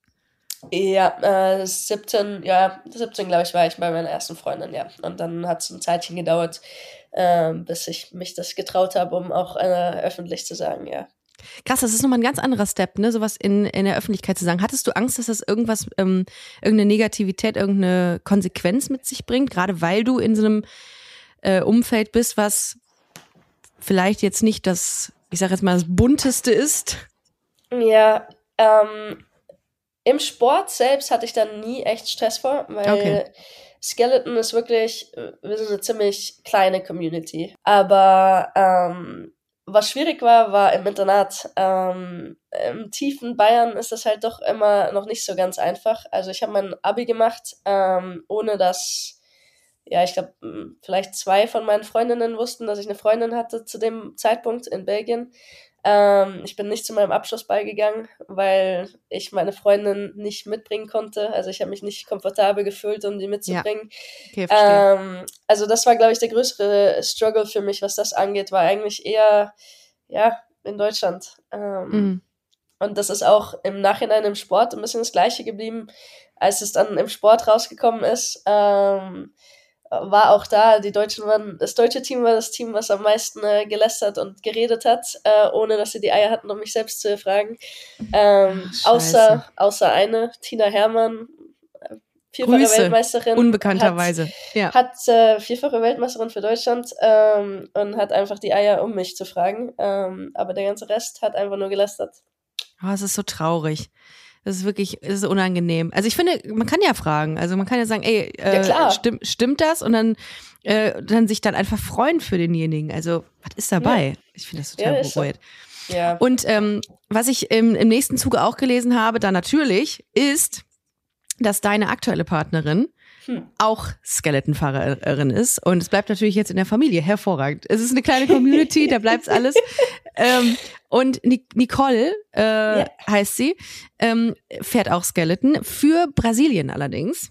Ja, äh, 17, ja, 17, glaube ich, war ich bei meiner ersten Freundin, ja. Und dann hat es ein Zeitchen gedauert, ähm, bis ich mich das getraut habe, um auch äh, öffentlich zu sagen, ja. Krass, das ist nochmal ein ganz anderer Step, ne? Sowas in, in der Öffentlichkeit zu sagen. Hattest du Angst, dass das irgendwas, ähm, irgendeine Negativität, irgendeine Konsequenz mit sich bringt, gerade weil du in so einem äh, Umfeld bist, was vielleicht jetzt nicht das, ich sage jetzt mal, das bunteste ist? Ja, ähm, im Sport selbst hatte ich dann nie echt Stress vor, weil Okay. Skeleton ist wirklich, wir sind eine ziemlich kleine Community. Aber ähm, was schwierig war, war im Internat. Ähm, Im tiefen Bayern ist das halt doch immer noch nicht so ganz einfach. Also ich habe mein Abi gemacht, ähm, ohne dass, ja, ich glaube, vielleicht zwei von meinen Freundinnen wussten, dass ich eine Freundin hatte zu dem Zeitpunkt in Belgien. Ähm, ich bin nicht zu meinem Abschlussball gegangen, weil ich meine Freundin nicht mitbringen konnte. Also ich habe mich nicht komfortabel gefühlt, um die mitzubringen. Okay, verstehe. Ähm, also das war, glaube ich, der größere Struggle für mich, was das angeht, war eigentlich eher, ja, in Deutschland. Ähm, Mhm. Und das ist auch im Nachhinein im Sport ein bisschen das Gleiche geblieben, als es dann im Sport rausgekommen ist. Ähm, war auch da. Die Deutschen waren, das deutsche Team war das Team, was am meisten äh, gelästert und geredet hat, äh, ohne dass sie die Eier hatten, um mich selbst zu fragen. Ähm, Ach, außer, außer eine, Tina Hermann, äh, vierfache Grüße, Weltmeisterin. Unbekannterweise. Hat, ja. hat äh, vierfache Weltmeisterin für Deutschland ähm, und hat einfach die Eier, um mich zu fragen. Ähm, aber der ganze Rest hat einfach nur gelästert. Oh, es ist so traurig. Das ist wirklich, es ist unangenehm. Also ich finde, man kann ja fragen. Also man kann ja sagen, ey, äh, Ja, klar. stimmt, stimmt das? Und dann, äh, dann sich dann einfach freuen für denjenigen. Also, was ist dabei? Ich finde das total Ja, ist so. bereut. Ja. Und ähm, was ich im, im nächsten Zuge auch gelesen habe, da natürlich, ist, dass deine aktuelle Partnerin Hm. auch Skeletonfahrerin ist. Und es bleibt natürlich jetzt in der Familie hervorragend. Es ist eine kleine Community, da bleibt's alles. [LAUGHS] Ähm, und Ni- Nicole äh, Ja. heißt sie, ähm, fährt auch Skeleton für Brasilien allerdings.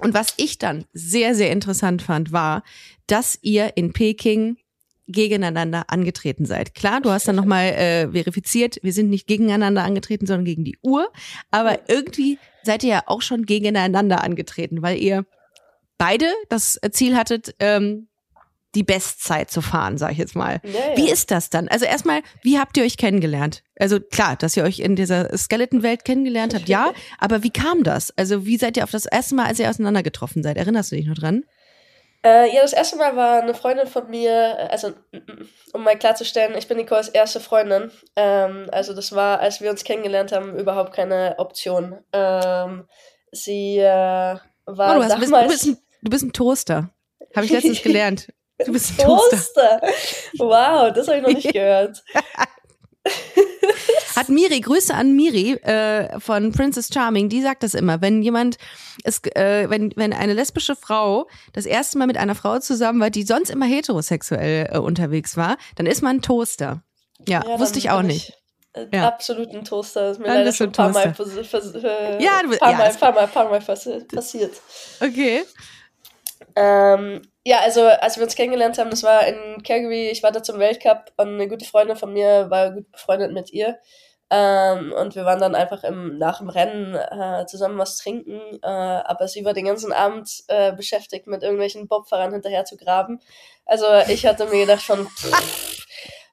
Und was ich dann sehr, sehr interessant fand, war, dass ihr in Peking gegeneinander angetreten seid. Klar, du hast dann nochmal äh, verifiziert, wir sind nicht gegeneinander angetreten, sondern gegen die Uhr. Aber irgendwie seid ihr ja auch schon gegeneinander angetreten, weil ihr beide das Ziel hattet, ähm, die Bestzeit zu fahren, sag ich jetzt mal. Ja, ja. Wie ist das dann? Also erstmal, wie habt ihr euch kennengelernt? Also klar, dass ihr euch in dieser Skeleton-Welt kennengelernt habt, ja. [LAUGHS] Aber wie kam das? Also wie seid ihr auf das erste Mal, als ihr auseinander getroffen seid? Erinnerst du dich noch dran? Äh, ja, das erste Mal war eine Freundin von mir, äh, also um mal klarzustellen, ich bin Nicoles erste Freundin. Ähm, also das war, als wir uns kennengelernt haben, überhaupt keine Option. Ähm, sie äh, war Oh, du, hast, bist, du, damals bist ein, du bist ein Toaster. Habe ich letztens [LAUGHS] gelernt. Du bist ein Toaster. Toaster. Wow, das habe ich noch nicht [LAUGHS] gehört. [LAUGHS] Hat Miri, Grüße an Miri äh, von Princess Charming, die sagt das immer, wenn jemand, es, äh, wenn, wenn eine lesbische Frau das erste Mal mit einer Frau zusammen war, die sonst immer heterosexuell äh, unterwegs war, dann ist man ein Toaster. Ja, Ja, wusste ich auch nicht. äh, Ja. Absolut ein Toaster. Das ist mir Dann leider schon ein paar Mal, ein vers- vers- äh, Ja, du paar ja, Mal, paar Mal, paar Mal passi- passiert. Okay. Ähm, ja, also als wir uns kennengelernt haben, das war in Calgary, ich war da zum Weltcup und eine gute Freundin von mir war gut befreundet mit ihr. Ähm, und wir waren dann einfach im, nach dem Rennen äh, zusammen was trinken, äh, aber sie war den ganzen Abend äh, beschäftigt mit irgendwelchen Bobfahrern hinterher zu graben. Also ich hatte mir gedacht von, pff,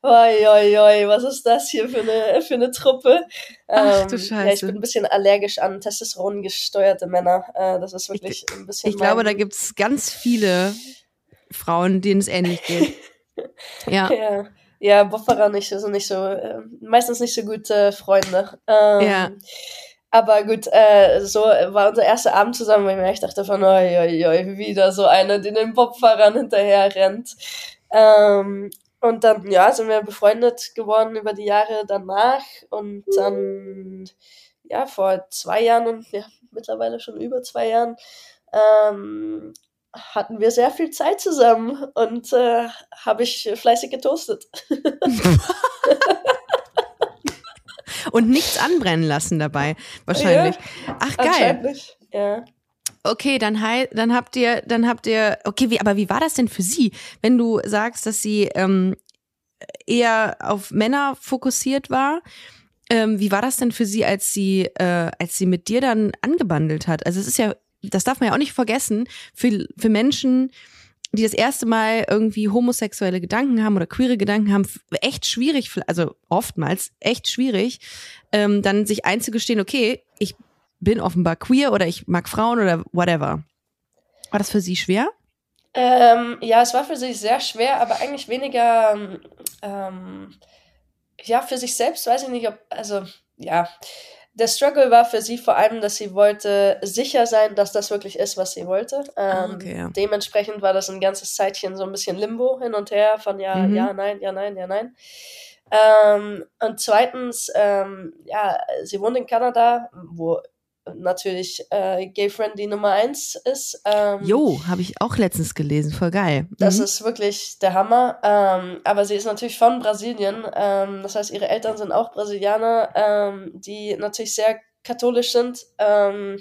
oi, was ist das hier für eine, für eine Truppe? Ach, du Ähm, Ja, ich Scheiße. bin ein bisschen allergisch an Testosteron gesteuerte Männer. Äh, das ist wirklich ein bisschen Ich glaube, da gibt's ganz viele Frauen, denen es ähnlich geht. [LAUGHS] Ja. Ja, ja Bofferer nicht, sind nicht so, äh, meistens nicht so gute Freunde. Ähm, Ja. Aber gut, äh, so war unser erster Abend zusammen, weil ich mir echt dachte von, oi, oi, oi, wieder so eine, die den Bobfahrern hinterher rennt. Ähm, und dann, ja, sind wir befreundet geworden über die Jahre danach und dann, ja, vor zwei Jahren und ja, mittlerweile schon über zwei Jahren, ähm, hatten wir sehr viel Zeit zusammen und äh, habe ich fleißig getoastet. [LAUGHS] Und nichts anbrennen lassen dabei, wahrscheinlich. Ach geil. Ja. Okay, dann dann habt ihr, dann habt ihr, okay, wie, aber wie war das denn für sie, wenn du sagst, dass sie ähm, eher auf Männer fokussiert war? Ähm, wie war das denn für sie, als sie, äh, als sie mit dir dann angebandelt hat? Also es ist ja, das darf man ja auch nicht vergessen, für, für Menschen, die das erste Mal irgendwie homosexuelle Gedanken haben oder queere Gedanken haben, echt schwierig, also oftmals echt schwierig, ähm, dann sich einzugestehen, okay, ich bin offenbar queer oder ich mag Frauen oder whatever. War das für sie schwer? Ähm, ja, es war für sich sehr schwer, aber eigentlich weniger, ähm, ja, für sich selbst weiß ich nicht, ob, also, ja. Der Struggle war für sie vor allem, dass sie wollte sicher sein, dass das wirklich ist, was sie wollte. Ähm, Ah, okay, ja. Dementsprechend war das ein ganzes Zeitchen so ein bisschen Limbo hin und her von ja, Mhm. ja, nein, ja, nein, ja, nein. Ähm, und zweitens, ähm, ja, sie wohnt in Kanada, wo natürlich äh, Gay Friendly Nummer eins ist. Ähm, Jo, habe ich auch letztens gelesen, voll geil. das Mhm. ist wirklich der Hammer. Ähm, aber sie ist natürlich von Brasilien. Ähm, das heißt, ihre Eltern sind auch Brasilianer, ähm, die natürlich sehr katholisch sind. Ähm,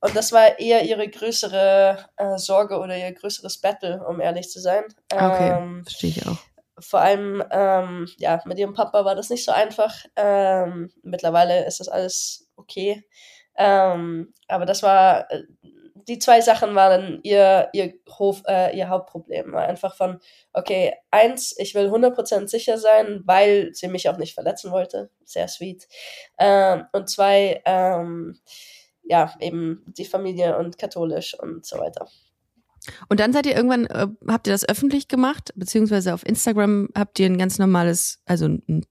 und das war eher ihre größere äh, Sorge oder ihr größeres Battle, um ehrlich zu sein. Okay, Ähm, verstehe ich auch. vor allem, ähm, ja, mit ihrem Papa war das nicht so einfach. Ähm, mittlerweile ist das alles okay. Ähm, aber das war äh, die zwei Sachen waren ihr, ihr, Hof, äh, ihr Hauptproblem. War einfach von, okay, eins, ich will 100% sicher sein, weil sie mich auch nicht verletzen wollte. Sehr sweet. Ähm, und zwei, ähm, ja, eben die Familie und katholisch und so weiter. Und dann seid ihr irgendwann, äh, habt ihr das öffentlich gemacht, beziehungsweise auf Instagram habt ihr ein ganz normales, also ein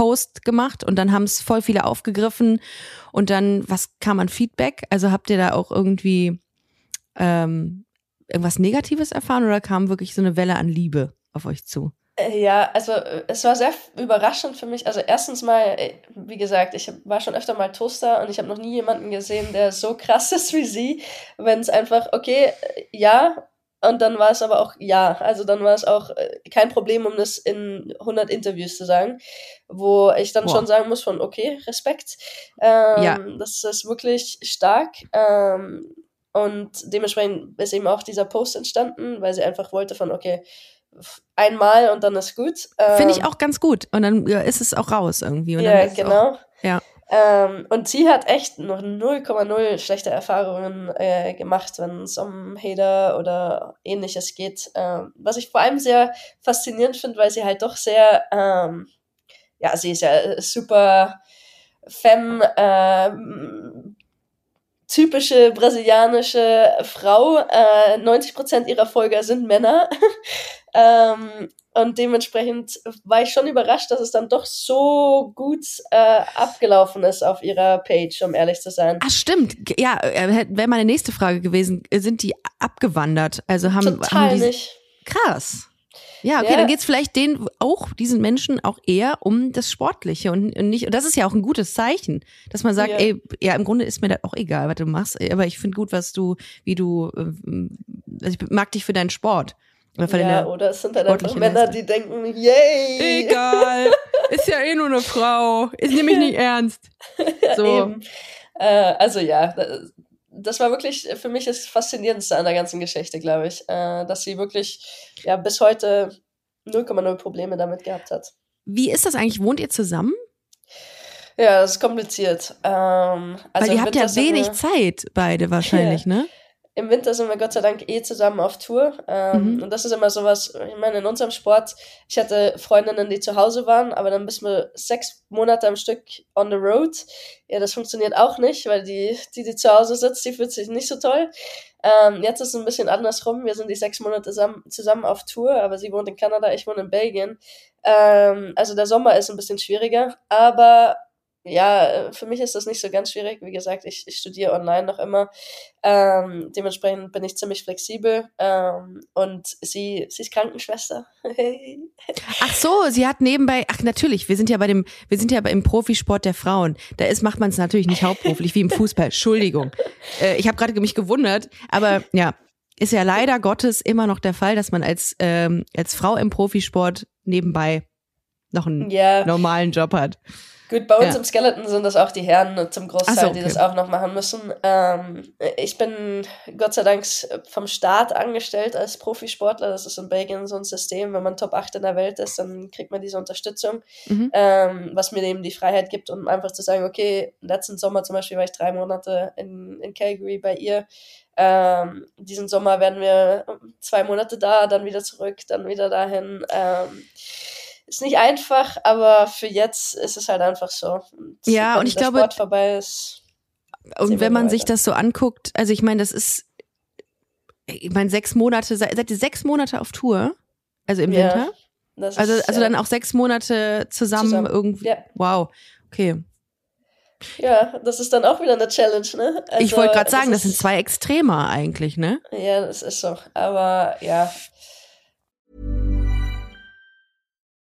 Couple-Post gemacht und dann haben es voll viele aufgegriffen und dann, was kam an Feedback? Also habt ihr da auch irgendwie ähm, irgendwas Negatives erfahren oder kam wirklich so eine Welle an Liebe auf euch zu? Äh, ja, also äh, es war sehr überraschend für mich. Also erstens mal, äh, wie gesagt, ich war schon öfter mal Toaster und ich habe noch nie jemanden gesehen, der so krass [LAUGHS] ist wie sie. Wenn es einfach, okay, ja, und dann war es aber auch ja. Also dann war es auch kein Problem, um das in 100 Interviews zu sagen, wo ich dann Boah. schon sagen muss von, okay, Respekt. Ähm, ja. Das ist wirklich stark. Ähm, und dementsprechend ist eben auch dieser Post entstanden, weil sie einfach wollte von, okay, einmal und dann ist gut. Ähm, Finde ich auch ganz gut. Und dann ja, ist es auch raus irgendwie. Und ja, genau. Auch, ja. Ähm, und sie hat echt noch 0,0 schlechte Erfahrungen äh, gemacht, wenn es um Hater oder ähnliches geht. Ähm, was ich vor allem sehr faszinierend finde, weil sie halt doch sehr, ähm, ja, sie ist ja super femme, ähm, typische brasilianische Frau. Äh, 90% ihrer Folger sind Männer. [LAUGHS] ähm, und dementsprechend war ich schon überrascht, dass es dann doch so gut äh, abgelaufen ist auf ihrer Page, um ehrlich zu sein. Ach stimmt, ja, äh, wäre meine nächste Frage gewesen. Sind die abgewandert? Also haben, Total haben die, nicht. Krass. Ja, okay, ja. dann geht's vielleicht denen auch, diesen Menschen auch eher um das Sportliche und, und nicht, und das ist ja auch ein gutes Zeichen, dass man sagt, ja. ey, ja, im Grunde ist mir das auch egal, was du machst, aber ich finde gut, was du, wie du, äh, also ich mag dich für deinen Sport. Oder, ja, oder es sind dann einfach Männer, die denken, yay! Egal, [LAUGHS] ist ja eh nur eine Frau, ist nämlich nicht ernst. [LAUGHS] So. Äh, also ja, das war wirklich für mich das Faszinierendste an der ganzen Geschichte, glaube ich, äh, dass sie wirklich ja bis heute 0,0 Probleme damit gehabt hat. Wie ist das eigentlich? Wohnt ihr zusammen? Ja, das ist kompliziert. Ähm, also Weil ihr habt ja wenig Zeit, beide wahrscheinlich, [LAUGHS] ne? Im Winter sind wir Gott sei Dank eh zusammen auf Tour. Ähm, mhm. Und das ist immer sowas, ich meine, in unserem Sport, ich hatte Freundinnen, die zu Hause waren, aber dann bist du sechs Monate am Stück on the road. Ja, das funktioniert auch nicht, weil die, die, die zu Hause sitzt, die fühlt sich nicht so toll. Ähm, jetzt ist es ein bisschen andersrum. Wir sind die sechs Monate zusammen, zusammen auf Tour, aber sie wohnt in Kanada, ich wohne in Belgien. Ähm, also der Sommer ist ein bisschen schwieriger, aber ja, äh, für mich ist das nicht so ganz schwierig. Wie gesagt, ich, ich studiere online noch immer. Ähm, dementsprechend bin ich ziemlich flexibel. Ähm, und sie, sie ist Krankenschwester. [LAUGHS] ach so, sie hat nebenbei, ach natürlich, wir sind ja bei dem, wir sind ja im Profisport der Frauen. Da ist, macht man es natürlich nicht hauptberuflich wie im Fußball. Entschuldigung. [LAUGHS] Äh, ich habe gerade mich gewundert, aber ja, ist ja leider Gottes immer noch der Fall, dass man als, ähm, als Frau im Profisport nebenbei noch einen yeah. normalen Job hat. Gut, bei uns ja. im Skeleton sind das auch die Herren zum Großteil, so, okay. die das auch noch machen müssen. Ähm, ich bin Gott sei Dank vom Staat angestellt als Profisportler. Das ist in Belgien so ein System. Wenn man Top 8 in der Welt ist, dann kriegt man diese Unterstützung, mhm. ähm, was mir eben die Freiheit gibt, um einfach zu sagen, okay, letzten Sommer zum Beispiel war ich drei Monate in, in Calgary bei ihr. Ähm, diesen Sommer werden wir zwei Monate da, dann wieder zurück, dann wieder dahin. Ähm, ist nicht einfach, aber für jetzt ist es halt einfach so. Und ja, und ich der glaube. Sport vorbei ist. Und wenn man sich das so anguckt, also ich meine, das ist, ich meine, sechs Monate, seid ihr sechs Monate auf Tour? Also im ja, Winter? Ist, also, also ja. dann auch sechs Monate zusammen, zusammen. irgendwie. Ja. Wow, okay. Ja, das ist dann auch wieder eine Challenge, ne? Also, ich wollte gerade sagen, das sind zwei Extremer eigentlich, ne? Ja, das ist so. Aber ja,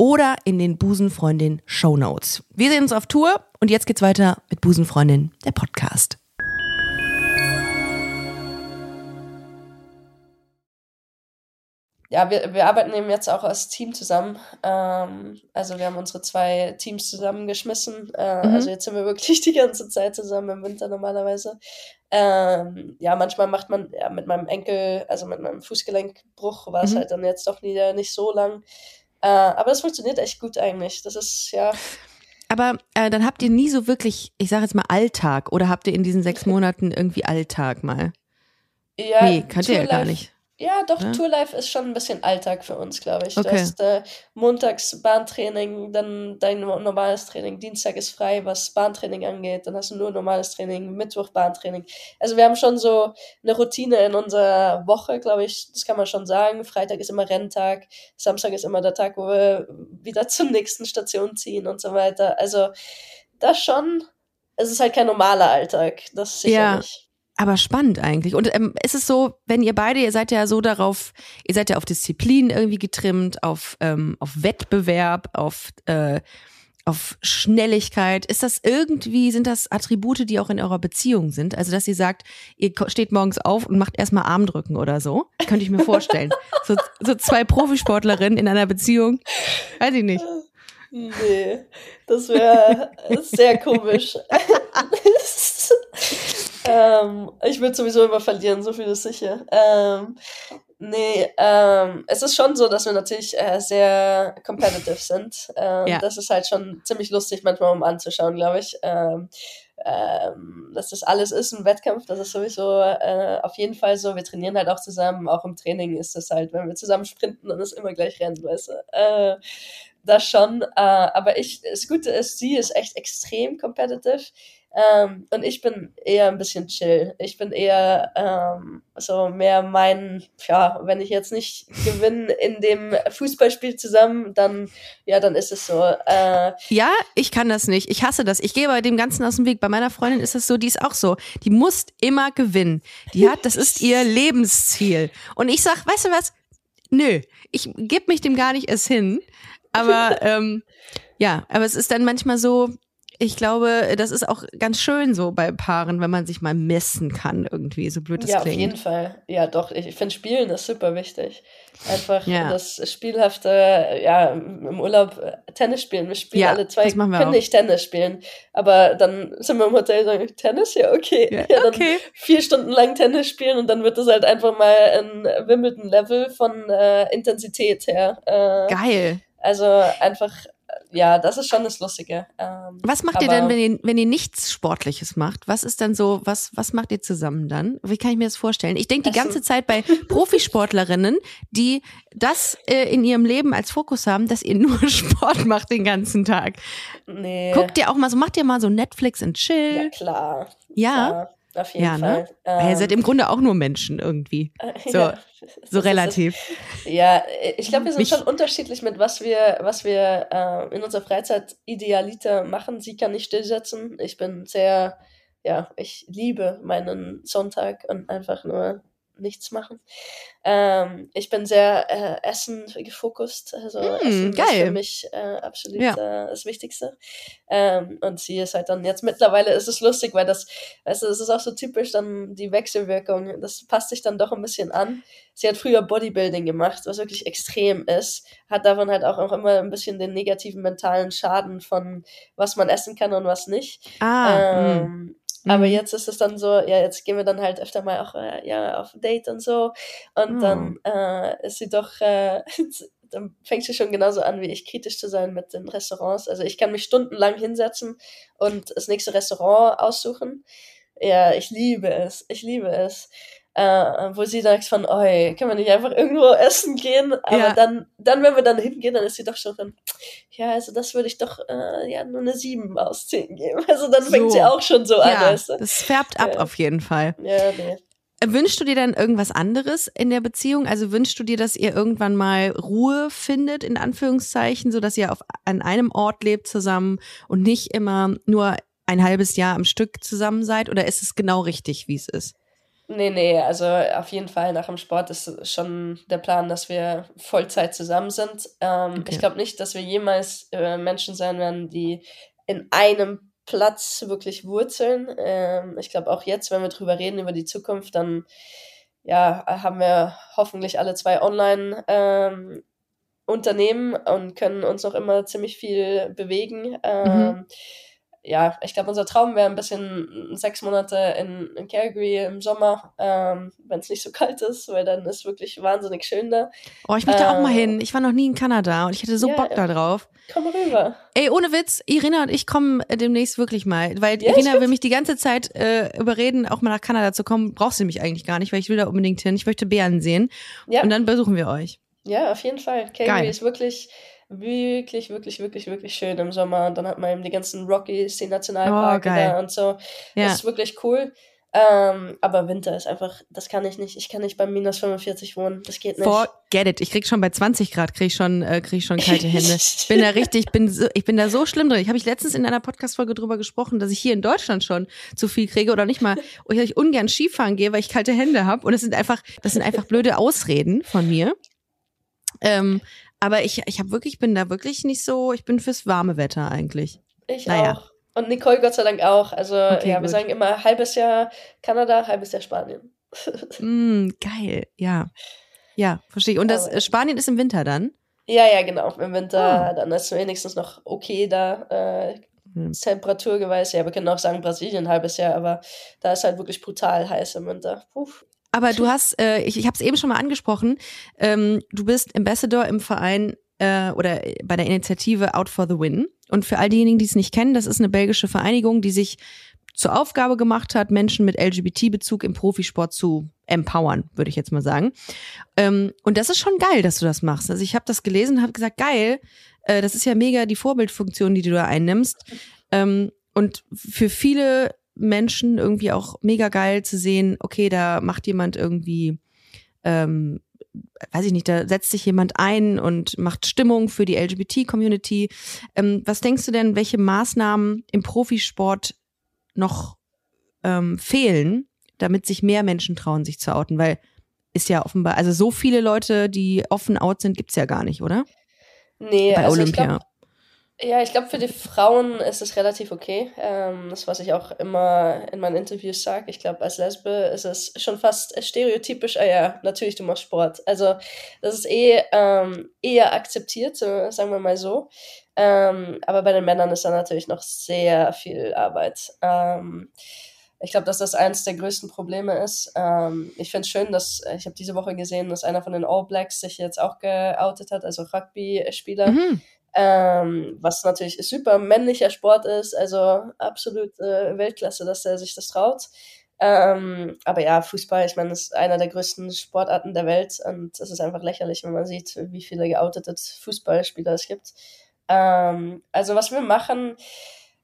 oder in den Busenfreundin Show Notes. Wir sehen uns auf Tour und jetzt geht's weiter mit Busenfreundin, der Podcast. Ja, wir, wir arbeiten eben jetzt auch als Team zusammen. Ähm, also wir haben unsere zwei Teams zusammengeschmissen. Äh, mhm. Also jetzt sind wir wirklich [LAUGHS] die ganze Zeit zusammen im Winter normalerweise. Ähm, ja, manchmal macht man ja, mit meinem Enkel, also mit meinem Fußgelenkbruch, war es mhm. halt dann jetzt doch nie, nicht so lang. Äh, aber es funktioniert echt gut eigentlich. Das ist ja. Aber äh, dann habt ihr nie so wirklich, ich sage jetzt mal Alltag, oder habt ihr in diesen sechs Monaten irgendwie Alltag mal? Ja, nee, könnt ihr ja gar nicht. Ja, doch, ja? Tourlife ist schon ein bisschen Alltag für uns, glaube ich. Okay. Du hast äh, montags Bahntraining, dann dein normales Training. Dienstag ist frei, was Bahntraining angeht. Dann hast du nur normales Training, Mittwoch Bahntraining. Also wir haben schon so eine Routine in unserer Woche, glaube ich. Das kann man schon sagen. Freitag ist immer Renntag. Samstag ist immer der Tag, wo wir wieder [LAUGHS] zur nächsten Station ziehen und so weiter. Also das schon. Es ist halt kein normaler Alltag. Das sicherlich. Ja. Aber spannend eigentlich. Und ähm, ist es so, wenn ihr beide, ihr seid ja so darauf, ihr seid ja auf Disziplin irgendwie getrimmt, auf, ähm, auf Wettbewerb, auf, äh, auf Schnelligkeit. Ist das irgendwie, sind das Attribute, die auch in eurer Beziehung sind? Also, dass ihr sagt, ihr steht morgens auf und macht erstmal Armdrücken oder so? Könnte ich mir vorstellen. [LAUGHS] so, so zwei Profisportlerinnen in einer Beziehung. Weiß ich nicht. Nee, das wäre sehr komisch. [LAUGHS] ähm, ich würde sowieso immer verlieren, so viel ist sicher. Ähm, nee, ähm, es ist schon so, dass wir natürlich äh, sehr competitive sind. Ähm, ja. Das ist halt schon ziemlich lustig manchmal, um anzuschauen, glaube ich. Ähm, ähm, dass das alles ist ein Wettkampf, das ist sowieso äh, auf jeden Fall so. Wir trainieren halt auch zusammen, auch im Training ist das halt, wenn wir zusammen sprinten, dann ist immer gleich Rennen, weißt du. Äh, das schon. Äh, aber ich, das Gute ist, sie ist echt extrem competitive. Ähm, und ich bin eher ein bisschen chill. Ich bin eher ähm, so mehr mein, ja, wenn ich jetzt nicht gewinne in dem Fußballspiel zusammen, dann, ja, dann ist es so. Äh, ja, ich kann das nicht. Ich hasse das. Ich gehe bei dem Ganzen aus dem Weg. Bei meiner Freundin ist es so, die ist auch so. Die muss immer gewinnen. Die hat, das ist ihr Lebensziel. Und ich sag, weißt du was? Nö, ich gebe mich dem gar nicht erst hin. Aber [LAUGHS] ähm, ja, aber es ist dann manchmal so, ich glaube, das ist auch ganz schön so bei Paaren, wenn man sich mal messen kann, irgendwie, so blöd es ja, klingt. Ja, auf jeden Fall. Ja, doch, ich finde Spielen ist super wichtig. Einfach ja. das Spielhafte, ja, im Urlaub äh, Tennis spielen. Wir spielen ja, alle zwei, wir können auch. nicht Tennis spielen. Aber dann sind wir im Hotel und sagen, Tennis? Ja, okay. Ja, ja dann okay. vier Stunden lang Tennis spielen und dann wird das halt einfach mal ein Wimbledon-Level von äh, Intensität her. Äh, Geil. Also einfach ja, das ist schon das Lustige. Ähm, was macht ihr denn, wenn ihr, wenn ihr nichts Sportliches macht? Was ist dann so, was, was macht ihr zusammen dann? Wie kann ich mir das vorstellen? Ich denke die ganze also, Zeit bei Profisportlerinnen, die das äh, in ihrem Leben als Fokus haben, dass ihr nur [LAUGHS] Sport macht den ganzen Tag. Nee. Guckt ihr auch mal so, macht ihr mal so Netflix und Chill? Ja, klar. Ja. Klar. Auf jeden ja, ne? Fall. Ähm, ihr seid im Grunde auch nur Menschen irgendwie. So, [LAUGHS] ja, so relativ. Ist, ja, ich glaube, wir sind Mich, schon unterschiedlich mit was wir, was wir äh, in unserer Freizeit idealiter machen. Sie kann nicht stillsetzen. Ich bin sehr, ja, ich liebe meinen Sonntag und einfach nur nichts machen. Ähm, ich bin sehr äh, Essen gefokust. Also mm, Essen geil. ist für mich äh, absolut ja. äh, das Wichtigste. Ähm, und sie ist halt dann jetzt mittlerweile ist es lustig, weil das, weißt du, das ist auch so typisch dann die Wechselwirkung. Das passt sich dann doch ein bisschen an. Sie hat früher Bodybuilding gemacht, was wirklich extrem ist. Hat davon halt auch, auch immer ein bisschen den negativen mentalen Schaden von was man essen kann und was nicht. Ah, ähm, aber mhm. jetzt ist es dann so, ja, jetzt gehen wir dann halt öfter mal auch äh, ja, auf ein Date und so. Und oh. dann äh, ist sie doch, äh, [LAUGHS] dann fängt sie schon genauso an wie ich, kritisch zu sein mit den Restaurants. Also ich kann mich stundenlang hinsetzen und das nächste Restaurant aussuchen. Ja, ich liebe es. Ich liebe es. Äh, wo sie sagt von, oi, können wir nicht einfach irgendwo essen gehen? Aber Ja. dann, dann, wenn wir dann hingehen, dann ist sie doch schon von, ja, also das würde ich doch äh, ja nur eine 7 aus 10 geben. Also dann fängt So. sie auch schon so an, Ja, weißt du? das färbt ab Ja. auf jeden Fall. Ja, nee. Wünschst du dir dann irgendwas anderes in der Beziehung? Also wünschst du dir, dass ihr irgendwann mal Ruhe findet, in Anführungszeichen, so dass ihr auf, an einem Ort lebt zusammen und nicht immer nur ein halbes Jahr am Stück zusammen seid? Oder ist es genau richtig, wie es ist? Nee, nee, also auf jeden Fall nach dem Sport ist schon der Plan, dass wir Vollzeit zusammen sind. Ähm, Okay. Ich glaube nicht, dass wir jemals äh, Menschen sein werden, die in einem Platz wirklich wurzeln. Ähm, ich glaube auch jetzt, wenn wir drüber reden, über die Zukunft, dann ja, haben wir hoffentlich alle zwei online ähm, Unternehmen und können uns noch immer ziemlich viel bewegen. Ähm, ja, ich glaube, unser Traum wäre ein bisschen sechs Monate in, in Calgary im Sommer, ähm, wenn es nicht so [LAUGHS] kalt ist, weil dann ist wirklich wahnsinnig schön da. Oh, ich möchte auch mal Äh, hin. Ich war noch nie in Kanada und ich hätte so Ja, Bock da drauf. Komm rüber. Ey, ohne Witz, Irina und ich kommen demnächst wirklich mal, weil Ja, Irina will mich die ganze Zeit äh, überreden, auch mal nach Kanada zu kommen. Braucht sie mich eigentlich gar nicht, weil ich will da unbedingt hin. Ich möchte Bären sehen Ja, und dann besuchen wir euch. ja, auf jeden Fall. Calgary Geil. ist wirklich, wirklich, wirklich, wirklich, wirklich schön im Sommer. Und dann hat man eben die ganzen Rockies, die Nationalparke Oh, da und so. Ja. Das ist wirklich cool. Ähm, aber Winter ist einfach, das kann ich nicht. Ich kann nicht bei minus 45 wohnen. Das geht nicht. Forget it. Ich krieg schon bei 20 Grad, krieg schon, äh, krieg schon kalte Hände. [LAUGHS] Ich bin da richtig, ich bin, so, ich bin da so schlimm drin. Ich habe ich letztens in einer Podcast-Folge drüber gesprochen, dass ich hier in Deutschland schon zu viel kriege oder nicht mal, [LAUGHS] oder ich ungern Skifahren gehe, weil ich kalte Hände habe. Und das sind einfach, das sind einfach blöde Ausreden von mir. Ähm, aber ich, ich habe wirklich, bin da wirklich nicht so, ich bin fürs warme Wetter eigentlich. Ich Naja. auch. Und Nicole Gott sei Dank auch. Also Okay, ja, wir gut. sagen immer halbes Jahr Kanada, halbes Jahr Spanien. [LAUGHS] Mm, geil, ja. Ja, verstehe ich. Und das Aber- äh, Spanien ist im Winter dann? Ja, ja, genau. Im Winter, Ah. dann ist es wenigstens noch okay da, äh, Hm. temperaturgeweise. Ja, wir können auch sagen Brasilien ein halbes Jahr, aber da ist halt wirklich brutal heiß im Winter. Puh. Aber du hast, äh, ich, ich habe es eben schon mal angesprochen, ähm, du bist Ambassador im Verein äh, oder bei der Initiative Out for the Win. Und für all diejenigen, die es nicht kennen, das ist eine belgische Vereinigung, die sich zur Aufgabe gemacht hat, Menschen mit LGBT-Bezug im Profisport zu empowern, würde ich jetzt mal sagen. Ähm, und das ist schon geil, dass du das machst. Also ich habe das gelesen und habe gesagt, geil, äh, das ist ja mega die Vorbildfunktion, die du da einnimmst. Ähm, und für viele Menschen irgendwie auch mega geil zu sehen, okay, da macht jemand irgendwie, ähm, weiß ich nicht, da setzt sich jemand ein und macht Stimmung für die LGBT-Community. Ähm, was denkst du denn, welche Maßnahmen im Profisport noch ähm, fehlen, damit sich mehr Menschen trauen, sich zu outen? Weil ist ja offenbar, also so viele Leute, die offen out sind, gibt's ja gar nicht, oder? Nee, Bei also Olympia. Ja, ich glaube, für die Frauen ist es relativ okay. Ähm, das, was ich auch immer in meinen Interviews sage. Ich glaube, als Lesbe ist es schon fast stereotypisch, ah ja, natürlich, du machst Sport. Also, das ist eh ähm, eher akzeptiert, sagen wir mal so. Ähm, aber bei den Männern ist da natürlich noch sehr viel Arbeit. Ähm, ich glaube, dass das eines der größten Probleme ist. Ähm, ich finde es schön, dass ich habe diese Woche gesehen, dass einer von den All Blacks sich jetzt auch geoutet hat, also Rugby-Spieler. Mhm. Ähm, was natürlich super männlicher Sport ist, also absolut äh, Weltklasse, dass er sich das traut. Ähm, aber ja, Fußball, ich meine, ist einer der größten Sportarten der Welt und es ist einfach lächerlich, wenn man sieht, wie viele geoutete Fußballspieler es gibt. Ähm, also was wir machen,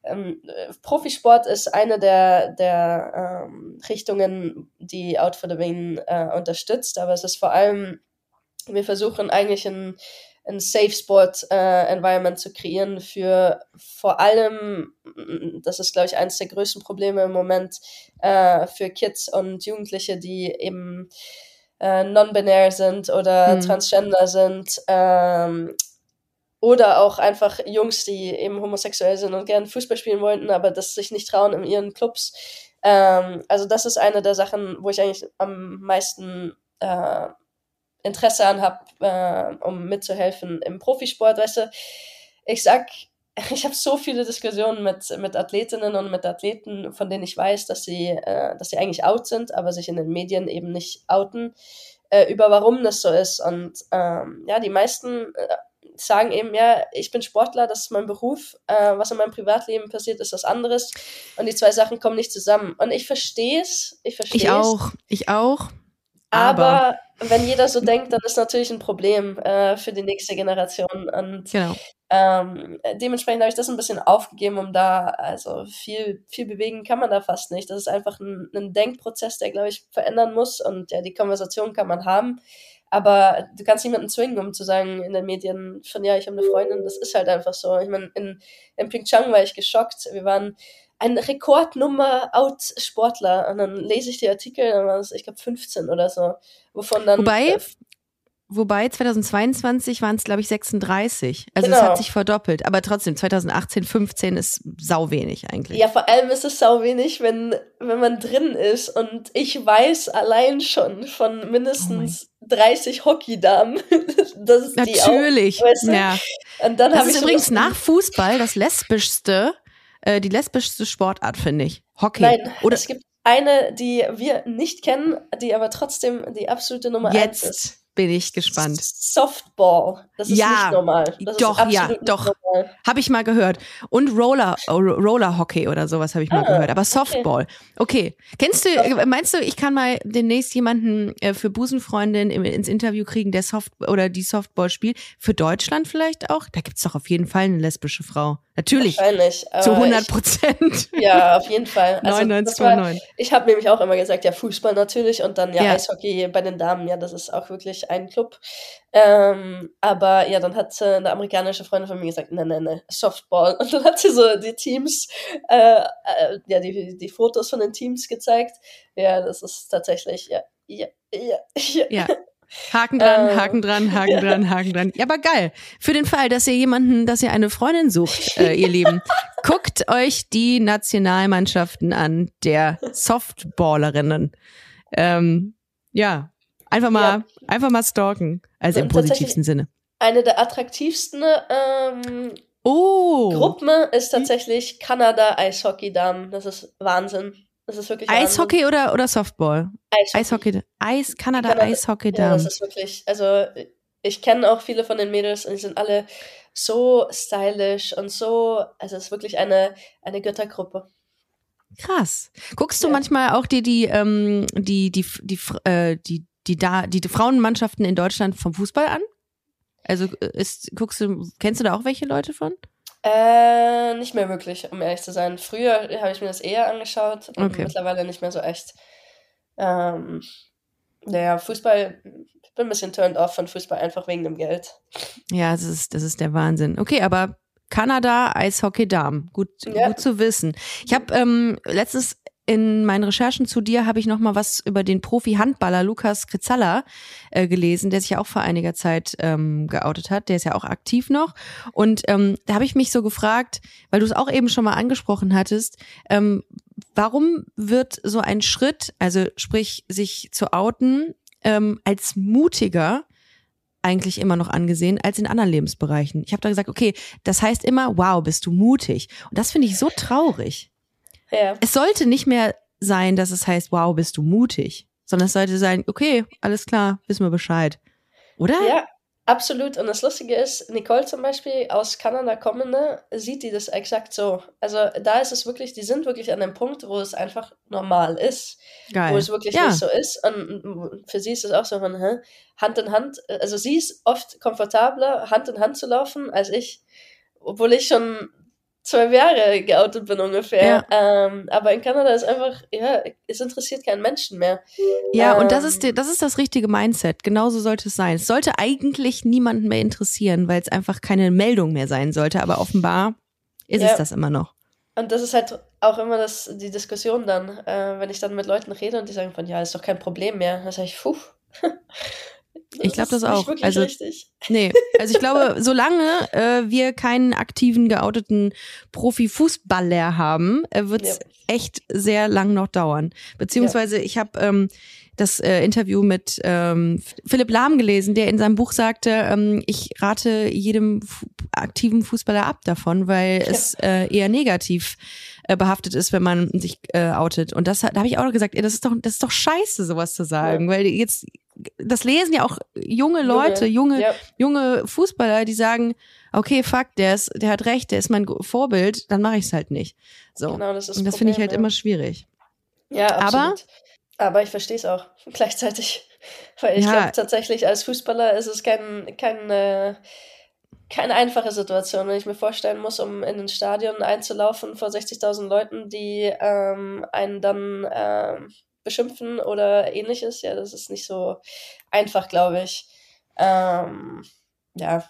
ähm, äh, Profisport ist eine der, der ähm, Richtungen, die Out for the Win äh, unterstützt, aber es ist vor allem, wir versuchen eigentlich ein ein Safe Sport äh, Environment zu kreieren für vor allem, mm, das ist glaube ich eines der größten Probleme im Moment, äh, für Kids und Jugendliche, die eben äh, non-binär sind oder Mhm. transgender sind ähm, oder auch einfach Jungs, die eben homosexuell sind und gerne Fußball spielen wollten, aber das sich nicht trauen in ihren Clubs. Ähm, also das ist eine der Sachen, wo ich eigentlich am meisten äh, Interesse an habe, äh, um mitzuhelfen im Profisport. Weißt du, ich sag, [LAUGHS] ich habe so viele Diskussionen mit, mit Athletinnen und mit Athleten, von denen ich weiß, dass sie, äh, dass sie eigentlich out sind, aber sich in den Medien eben nicht outen, äh, über warum das so ist. Und ähm, ja, die meisten äh, sagen eben, ja, ich bin Sportler, das ist mein Beruf, äh, was in meinem Privatleben passiert, ist was anderes und die zwei Sachen kommen nicht zusammen. Und ich verstehe es, ich verstehe Ich auch, ich auch. aber, Aber, wenn jeder so denkt, dann ist natürlich ein Problem äh, für die nächste Generation. Und genau. ähm, dementsprechend habe ich das ein bisschen aufgegeben, um da, also viel, viel bewegen kann man da fast nicht. Das ist einfach ein, ein Denkprozess, der, glaube ich, verändern muss. Und ja, die Konversation kann man haben. Aber du kannst niemanden zwingen, um zu sagen in den Medien von ja, ich habe eine Freundin. Das ist halt einfach so. Ich meine, in, in Pyeongchang war ich geschockt. Wir waren ein Rekordnummer Out-Sportler. Und dann lese ich die Artikel, dann war es, ich glaube, 15 oder so. Wovon dann. Wobei, äh, Wobei 2022 waren es, glaube ich, 36. Also es Genau. hat sich verdoppelt. Aber trotzdem, 2018, 15 ist sau wenig eigentlich. Ja, vor allem ist es sau wenig, wenn, wenn man drin ist und ich weiß allein schon von mindestens 30 Hockeydamen, [LAUGHS] dass es die auch, Natürlich. weißt du? ja. Und dann Das ist ich übrigens nach Fußball das lesbischste, äh, die lesbischste Sportart, finde ich. Hockey. Nein, Oder es gibt eine, die wir nicht kennen, die aber trotzdem die absolute Nummer eins ist. jetzt bin ich gespannt. Softball. Das ist Ja, nicht normal. Das doch, ist ja, doch. Habe ich mal gehört. Und Roller, oh, Roller Hockey oder sowas habe ich mal Ah, gehört. Aber Softball. Okay. Kennst du, meinst du, ich kann mal demnächst jemanden äh, für Busenfreundin ins Interview kriegen, der Soft oder die Softball spielt? Für Deutschland vielleicht auch? Da gibt's doch auf jeden Fall eine lesbische Frau. Natürlich. Wahrscheinlich. Zu aber 100 Prozent. Ja, auf jeden Fall. [LAUGHS] Also, das war, 99,9. Ich habe nämlich auch immer gesagt, ja, Fußball natürlich und dann ja, Ja. Eishockey bei den Damen, ja, das ist auch wirklich ein Club. Ähm, aber ja, dann hat äh, eine amerikanische Freundin von mir gesagt, nein, nein, nein, Softball. [LAUGHS] Und dann hat sie so die Teams, äh, äh, ja, die, die Fotos von den Teams gezeigt. Ja, das ist tatsächlich, ja, ja, ja, ja. Ja. [LAUGHS] Haken dran, Ähm, Haken dran, Haken dran, [LAUGHS] Haken dran. Ja, aber geil. Für den Fall, dass ihr jemanden, dass ihr eine Freundin sucht, äh, ihr Lieben, [LAUGHS] guckt euch die Nationalmannschaften an, der Softballerinnen. Ähm, ja, einfach mal, einfach mal stalken. Also im Und positivsten Sinne. Eine der attraktivsten ähm, Oh, Gruppen ist tatsächlich Kanada Eishockey-Damen. Das ist Wahnsinn. Das ist wirklich Wahnsinn. Eishockey oder, oder Softball? Eishockey. Eishockey, Eis, Kanada, Kanada- Eishockey Ja, das ist wirklich, also ich kenne auch viele von den Mädels und die sind alle so stylisch und so, also es ist wirklich eine, eine Göttergruppe. Krass. Guckst du Ja. manchmal auch dir die, ähm, die, die, die, äh, die, die, da, die, Frauenmannschaften in Deutschland vom Fußball an? Also äh, ist, guckst du, kennst du da auch welche Leute von? Äh, nicht mehr wirklich, um ehrlich zu sein. Früher habe ich mir das eher angeschaut und Okay. mittlerweile nicht mehr so echt. Ähm, naja, Fußball, ich bin ein bisschen turned off von Fußball einfach wegen dem Geld. Ja, das ist, das ist der Wahnsinn. Okay, aber Kanada, Eishockey Damen. Gut, Ja. gut zu wissen. Ich habe ähm, letztens in meinen Recherchen zu dir habe ich noch mal was über den Profi-Handballer Lukas Kritzalla äh, gelesen, der sich ja auch vor einiger Zeit ähm, geoutet hat. Der ist ja auch aktiv noch. Und ähm, da habe ich mich so gefragt, weil du es auch eben schon mal angesprochen hattest, ähm, warum wird so ein Schritt, also sprich sich zu outen, ähm, als mutiger eigentlich immer noch angesehen als in anderen Lebensbereichen. Ich habe da gesagt, okay, das heißt immer, wow, bist du mutig. Und das finde ich so traurig. Ja. Es sollte nicht mehr sein, dass es heißt, wow, bist du mutig, sondern es sollte sein, okay, alles klar, wissen wir Bescheid. Oder? Ja, absolut. Und das Lustige ist, Nicole zum Beispiel aus Kanada kommende, sieht die das exakt so. Also da ist es wirklich, die sind wirklich an dem Punkt, wo es einfach normal ist. Geil. Wo es wirklich ja. nicht so ist. Und für sie ist es auch so von hä? Hand in Hand. Also sie ist oft komfortabler, Hand in Hand zu laufen, als ich, obwohl ich schon zwölf Jahre geoutet bin ungefähr. Ähm, aber in Kanada ist einfach, ja, es interessiert keinen Menschen mehr. Ja, und das Ähm, ist, das ist das richtige Mindset. Genauso sollte es sein. Es sollte eigentlich niemanden mehr interessieren, weil es einfach keine Meldung mehr sein sollte. Aber offenbar ist Ja. es das immer noch. Und das ist halt auch immer das, die Diskussion dann, äh, wenn ich dann mit Leuten rede und die sagen von, ja, ist doch kein Problem mehr. Dann sage ich, puh. [LAUGHS] Ich glaub das ist auch. Also- richtig. Nee, also ich glaube, [LAUGHS] solange äh, wir keinen aktiven, geouteten Profifußballer haben, äh, wird es Ja. echt sehr lang noch dauern. Beziehungsweise ich habe ähm, das äh, Interview mit ähm, Philipp Lahm gelesen, der in seinem Buch sagte, ähm, ich rate jedem fu aktiven Fußballer ab davon, weil es äh, eher negativ äh, behaftet ist, wenn man sich äh, outet. Und das da habe ich auch noch gesagt, ey, das ist doch das ist doch scheiße, sowas zu sagen, weil jetzt das lesen ja auch junge Leute, junge, ja. junge Fußballer, die sagen, okay, fuck, der ist, der hat recht, der ist mein Vorbild, dann mache ich es halt nicht. So. Genau, das ist Und das finde ich halt ja. immer schwierig. Ja, Aber- absolut. Aber ich verstehe es auch [LAUGHS] gleichzeitig. Weil ich Ja. glaube tatsächlich, als Fußballer ist es kein, kein, äh, keine einfache Situation, wenn ich mir vorstellen muss, um in ein Stadion einzulaufen vor 60.000 Leuten, die ähm, einen dann ähm, beschimpfen oder ähnliches. Ja, das ist nicht so einfach, glaube ich. Ähm, ja,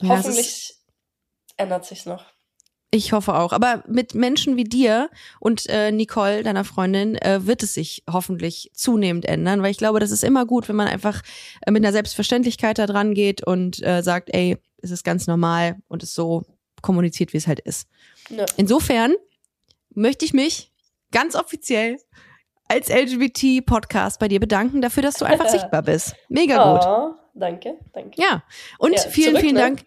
Ja, hoffentlich ändert sich's noch. Ich hoffe auch. Aber mit Menschen wie dir und äh, Nicole, deiner Freundin, äh, wird es sich hoffentlich zunehmend ändern, weil ich glaube, das ist immer gut, wenn man einfach äh, mit einer Selbstverständlichkeit da dran geht und äh, sagt, ey, es ist ganz normal und es so kommuniziert, wie es halt ist. Ja. Insofern möchte ich mich ganz offiziell als LGBT-Podcast bei dir bedanken dafür, dass du einfach [LAUGHS] sichtbar bist. Mega gut. Oh, danke, danke. Ja, und Ja, vielen, zurück, vielen ne? Dank.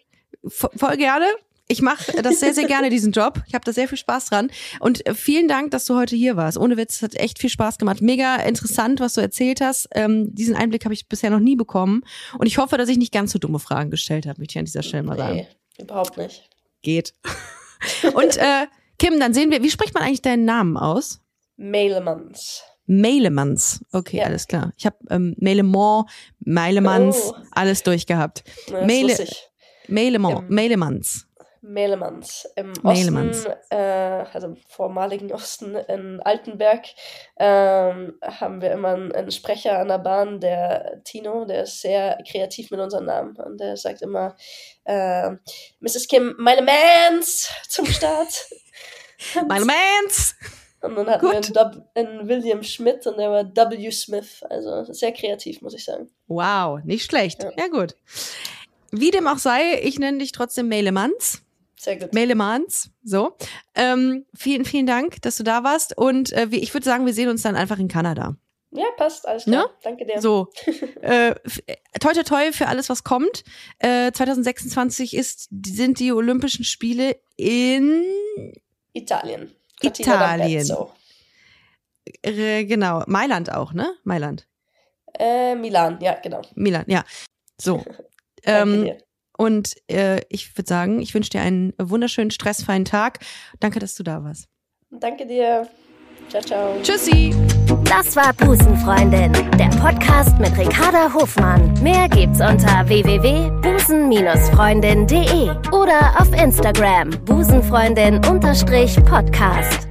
Voll gerne. Ich mache das sehr, sehr gerne, diesen Job. Ich habe da sehr viel Spaß dran. Und äh, vielen Dank, dass du heute hier warst. Ohne Witz, es hat echt viel Spaß gemacht. Mega interessant, was du erzählt hast. Ähm, diesen Einblick habe ich bisher noch nie bekommen. Und ich hoffe, dass ich nicht ganz so dumme Fragen gestellt habe, möchte ich an dieser Stelle mal sagen. Nee, überhaupt nicht. Geht. [LAUGHS] Und äh, Kim, dann sehen wir, wie spricht man eigentlich deinen Namen aus? Mailemans. Mailemans. Okay, Ja. alles klar. Ich habe ähm, Mailemont, Mailemans, Oh. alles durchgehabt. Na. Mailemont, Ähm, Mailemans. Mailemans. Im Mailemans. Osten, äh, also im vormaligen Osten in Altenberg, ähm, haben wir immer einen, einen Sprecher an der Bahn, der Tino, der ist sehr kreativ mit unseren Namen und der sagt immer äh, Mrs. Kim, Mailemans zum Start. [LAUGHS] Mailemans! Und dann hatten wir Gut. einen, Dub- einen William Schmidt und der war W. Smith. Also sehr kreativ, muss ich sagen. Wow, nicht schlecht. Ja. Ja, gut. Wie dem auch sei, ich nenne dich trotzdem Mailemans. Sehr gut. Mailemans, so. Ähm, vielen, vielen Dank, dass du da warst. Und äh, ich würde sagen, wir sehen uns dann einfach in Kanada. ja, passt, alles klar. Ne? Danke dir. So. [LAUGHS] äh, toi, toi, toi für alles, was kommt. Äh, 2026 ist, sind die Olympischen Spiele in, Italien. Italien. äh, genau, Mailand auch, ne? Mailand. Äh, Milan, ja, genau. Milan, ja. So. [LAUGHS] Ähm. Und äh, ich würde sagen, ich wünsche dir einen wunderschönen, stressfreien Tag. Danke, dass du da warst. Danke dir. Ciao, ciao. Tschüssi! Das war Busenfreundin, der Podcast mit Ricarda Hofmann. Mehr gibt's unter www.busen-freundin.de oder auf Instagram busenfreundin-podcast.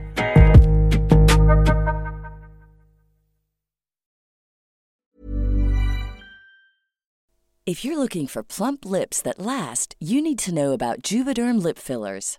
If you're looking for plump lips that last, you need to know about Juvederm lip fillers.